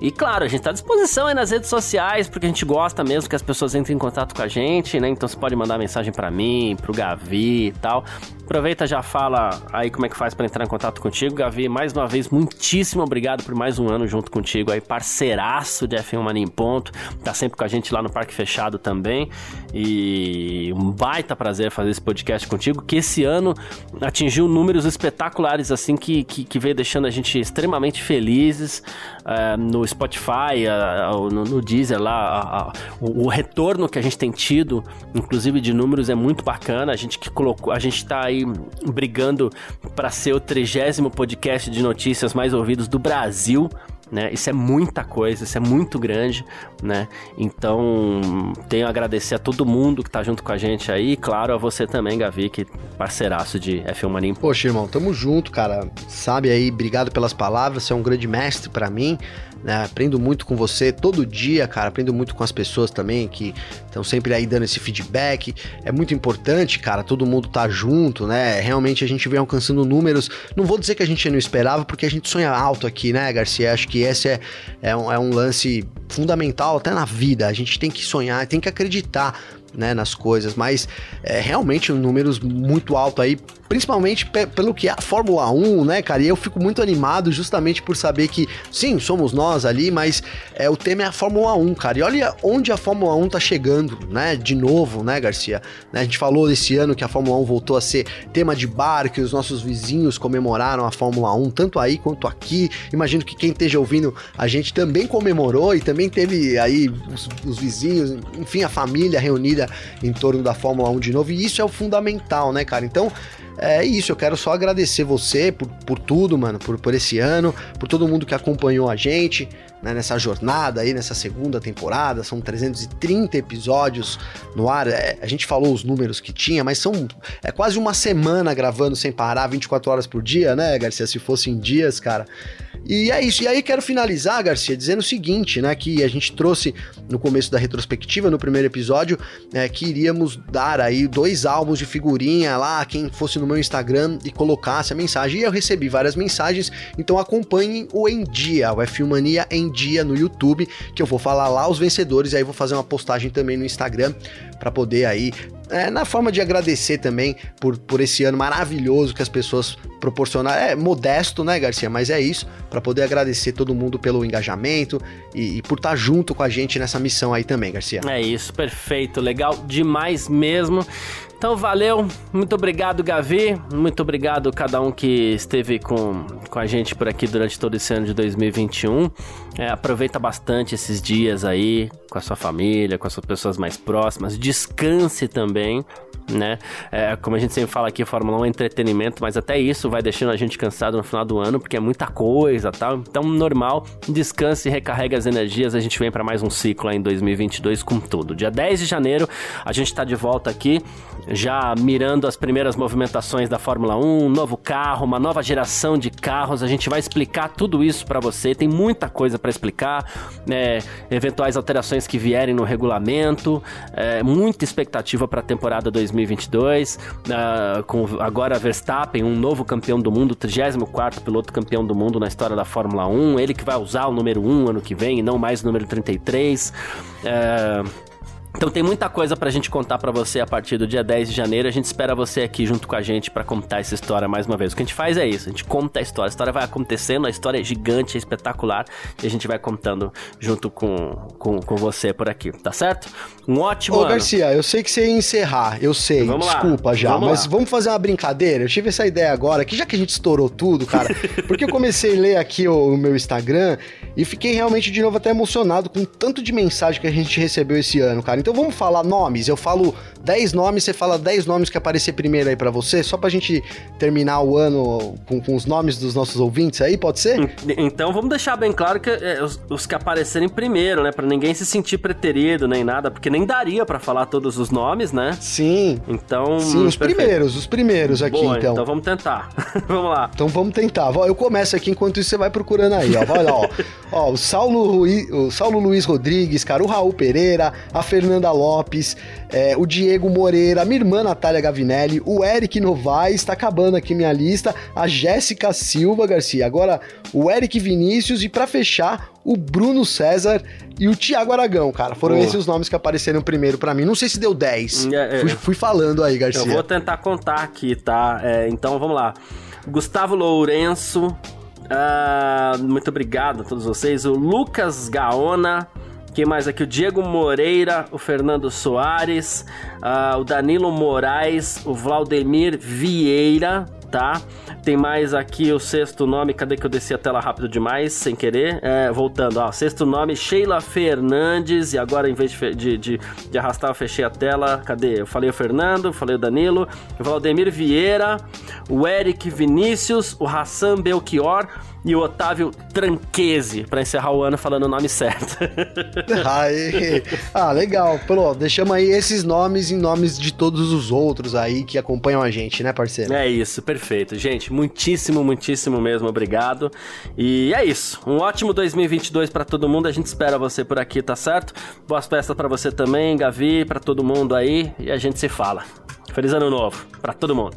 E claro, a gente está à disposição aí nas redes sociais, porque a gente gosta mesmo que as pessoas entrem em contato com a gente, né? Então você pode mandar mensagem para mim, pro Gavi e tal. Aproveita já fala aí como é que faz para entrar em contato contigo, Gavi. Mais uma vez, muitíssimo obrigado por mais um ano junto contigo aí, parceiraço de F1 Mania em Ponto. Tá sempre com a gente lá no Parque Fechado também. E um baita prazer fazer esse podcast contigo, que esse ano atingiu números espetaculares, assim, que, que, que veio deixando a gente extremamente felizes. Uh, no Spotify, uh, no, no, Deezer lá, o, o, retorno que a gente tem tido, inclusive de números, é muito bacana. A gente que colocou, a gente tá aí brigando para ser o trigésimo podcast de notícias mais ouvidos do Brasil né? Isso é muita coisa, isso é muito grande, né? Então, tenho a agradecer a todo mundo que tá junto com a gente aí, e claro, a você também, Gavi, que parceiraço de F1 Mania. Poxa, irmão, tamo junto, cara. Sabe aí, obrigado pelas palavras, você é um grande mestre para mim. Né? Aprendo muito com você todo dia, cara. Aprendo muito com as pessoas também que estão sempre aí dando esse feedback. É muito importante, cara, todo mundo tá junto, né? Realmente a gente vem alcançando números. Não vou dizer que a gente não esperava, porque a gente sonha alto aqui, né, Garcia? Acho que esse é, é, um, é um lance fundamental até na vida. A gente tem que sonhar, tem que acreditar né, nas coisas, mas é realmente números muito alto aí, principalmente pelo que é a Fórmula 1, né, cara? E eu fico muito animado justamente por saber que, sim, somos nós ali, mas é, o tema é a Fórmula 1, cara. E olha onde a Fórmula 1 tá chegando, né, de novo, né, Garcia? Né, a gente falou esse ano que a Fórmula 1 voltou a ser tema de bar, que os nossos vizinhos comemoraram a Fórmula 1, tanto aí quanto aqui. Imagino que quem esteja ouvindo a gente também comemorou e também teve aí os, os vizinhos, enfim, a família reunida em torno da Fórmula 1 de novo, e isso é o fundamental, né, cara? Então, é isso, eu quero só agradecer você por, por tudo, mano, por, por esse ano, por todo mundo que acompanhou a gente né, nessa jornada aí, nessa segunda temporada. São 330 episódios no ar. É, a gente falou os números que tinha, mas são é quase uma semana gravando sem parar, 24 horas por dia, né, Garcia? Se fosse em dias, cara. E é isso. E aí quero finalizar, Garcia, dizendo o seguinte, né? Que a gente trouxe no começo da retrospectiva, no primeiro episódio, é, que iríamos dar aí dois álbuns de figurinha lá, quem fosse no meu Instagram e colocasse a mensagem. E eu recebi várias mensagens, então acompanhem o Em Dia, o F Mania Em Dia no YouTube, que eu vou falar lá os vencedores, e aí vou fazer uma postagem também no Instagram para poder aí é, na forma de agradecer também por, por esse ano maravilhoso que as pessoas proporcionaram. É modesto, né, Garcia? Mas é isso, para poder agradecer todo mundo pelo engajamento e, e, por estar tá junto com a gente nessa missão aí também, Garcia. É isso, perfeito, legal demais mesmo. Então valeu, muito obrigado Gavi, muito obrigado cada um que esteve com, com a gente por aqui durante todo esse ano de 2021. É, aproveita bastante esses dias aí com a sua família, com as suas pessoas mais próximas. Descanse também né? É, como a gente sempre fala aqui, a Fórmula 1 é entretenimento, mas até isso vai deixando a gente cansado no final do ano, porque é muita coisa tal. Então, normal, descanse, recarrega as energias. A gente vem para mais um ciclo em 2022 com tudo. Dia 10 de janeiro, a gente está de volta aqui, já mirando as primeiras movimentações da Fórmula 1, um novo carro, uma nova geração de carros. A gente vai explicar tudo isso para você. Tem muita coisa para explicar, né? eventuais alterações que vierem no regulamento, é, muita expectativa para a temporada 2022. 2022, uh, com agora Verstappen, um novo campeão do mundo, 34 piloto campeão do mundo na história da Fórmula 1, ele que vai usar o número 1 ano que vem e não mais o número 33. Uh, então tem muita coisa pra gente contar para você a partir do dia 10 de janeiro. A gente espera você aqui junto com a gente para contar essa história mais uma vez. O que a gente faz é isso, a gente conta a história. A história vai acontecendo, a história é gigante, é espetacular e a gente vai contando junto com, com, com você por aqui, tá certo? Um ótimo Ô, ano. Garcia, eu sei que você ia encerrar, eu sei, vamos desculpa lá. já, vamos mas lá. vamos fazer uma brincadeira? Eu tive essa ideia agora, que já que a gente estourou tudo, cara, porque eu comecei a ler aqui o, o meu Instagram e fiquei realmente de novo até emocionado com o tanto de mensagem que a gente recebeu esse ano, cara. Então vamos falar nomes. Eu falo 10 nomes, você fala 10 nomes que aparecer primeiro aí para você, só pra gente terminar o ano com, com, os nomes dos nossos ouvintes aí, pode ser? Então vamos deixar bem claro que é, os, os, que aparecerem primeiro, né? Pra ninguém se sentir preterido nem nada, porque nem daria para falar todos os nomes, né? Sim. Então. Sim, os perfeito. primeiros, os primeiros aqui, Boa, então. Então vamos tentar. vamos lá. Então vamos tentar. Eu começo aqui enquanto isso você vai procurando aí, ó. Vai lá, ó. ó o Saulo, Rui, o Saulo Luiz Rodrigues, cara, o Raul Pereira, a Fernanda Lopes, é, o Diego Moreira, a minha irmã Natália Gavinelli, o Eric Novaes, está acabando aqui minha lista, a Jéssica Silva Garcia, agora o Eric Vinícius e para fechar, o Bruno César e o Thiago Aragão, cara. Foram oh. esses os nomes que apareceram primeiro para mim. Não sei se deu 10. É, é, fui, fui, falando aí, Garcia. Eu vou tentar contar aqui, tá? É, então vamos lá. Gustavo Lourenço, uh, muito obrigado a todos vocês. O Lucas Gaona, quem mais aqui? O Diego Moreira, o Fernando Soares, uh, o Danilo Moraes, o Vladimir Vieira, tá? Tem mais aqui o sexto nome, cadê que eu desci a tela rápido demais, sem querer? É, voltando, ó, sexto nome, Sheila Fernandes, e agora em vez de, de, de, de, arrastar eu fechei a tela, cadê? Eu falei o Fernando, falei o Danilo, o Valdemir Vieira, o Eric Vinícius, o Hassan Belchior, e o Otávio Tranquese, para encerrar o ano falando o nome certo. aí, ah, legal. Pô, deixamos aí esses nomes em nomes de todos os outros aí que acompanham a gente, né, parceiro? É isso, perfeito. Gente, muitíssimo, muitíssimo mesmo obrigado. E é isso. Um ótimo 2022 para todo mundo. A gente espera você por aqui, tá certo? Boas festas para você também, Gavi, para todo mundo aí e a gente se fala. Feliz ano novo para todo mundo.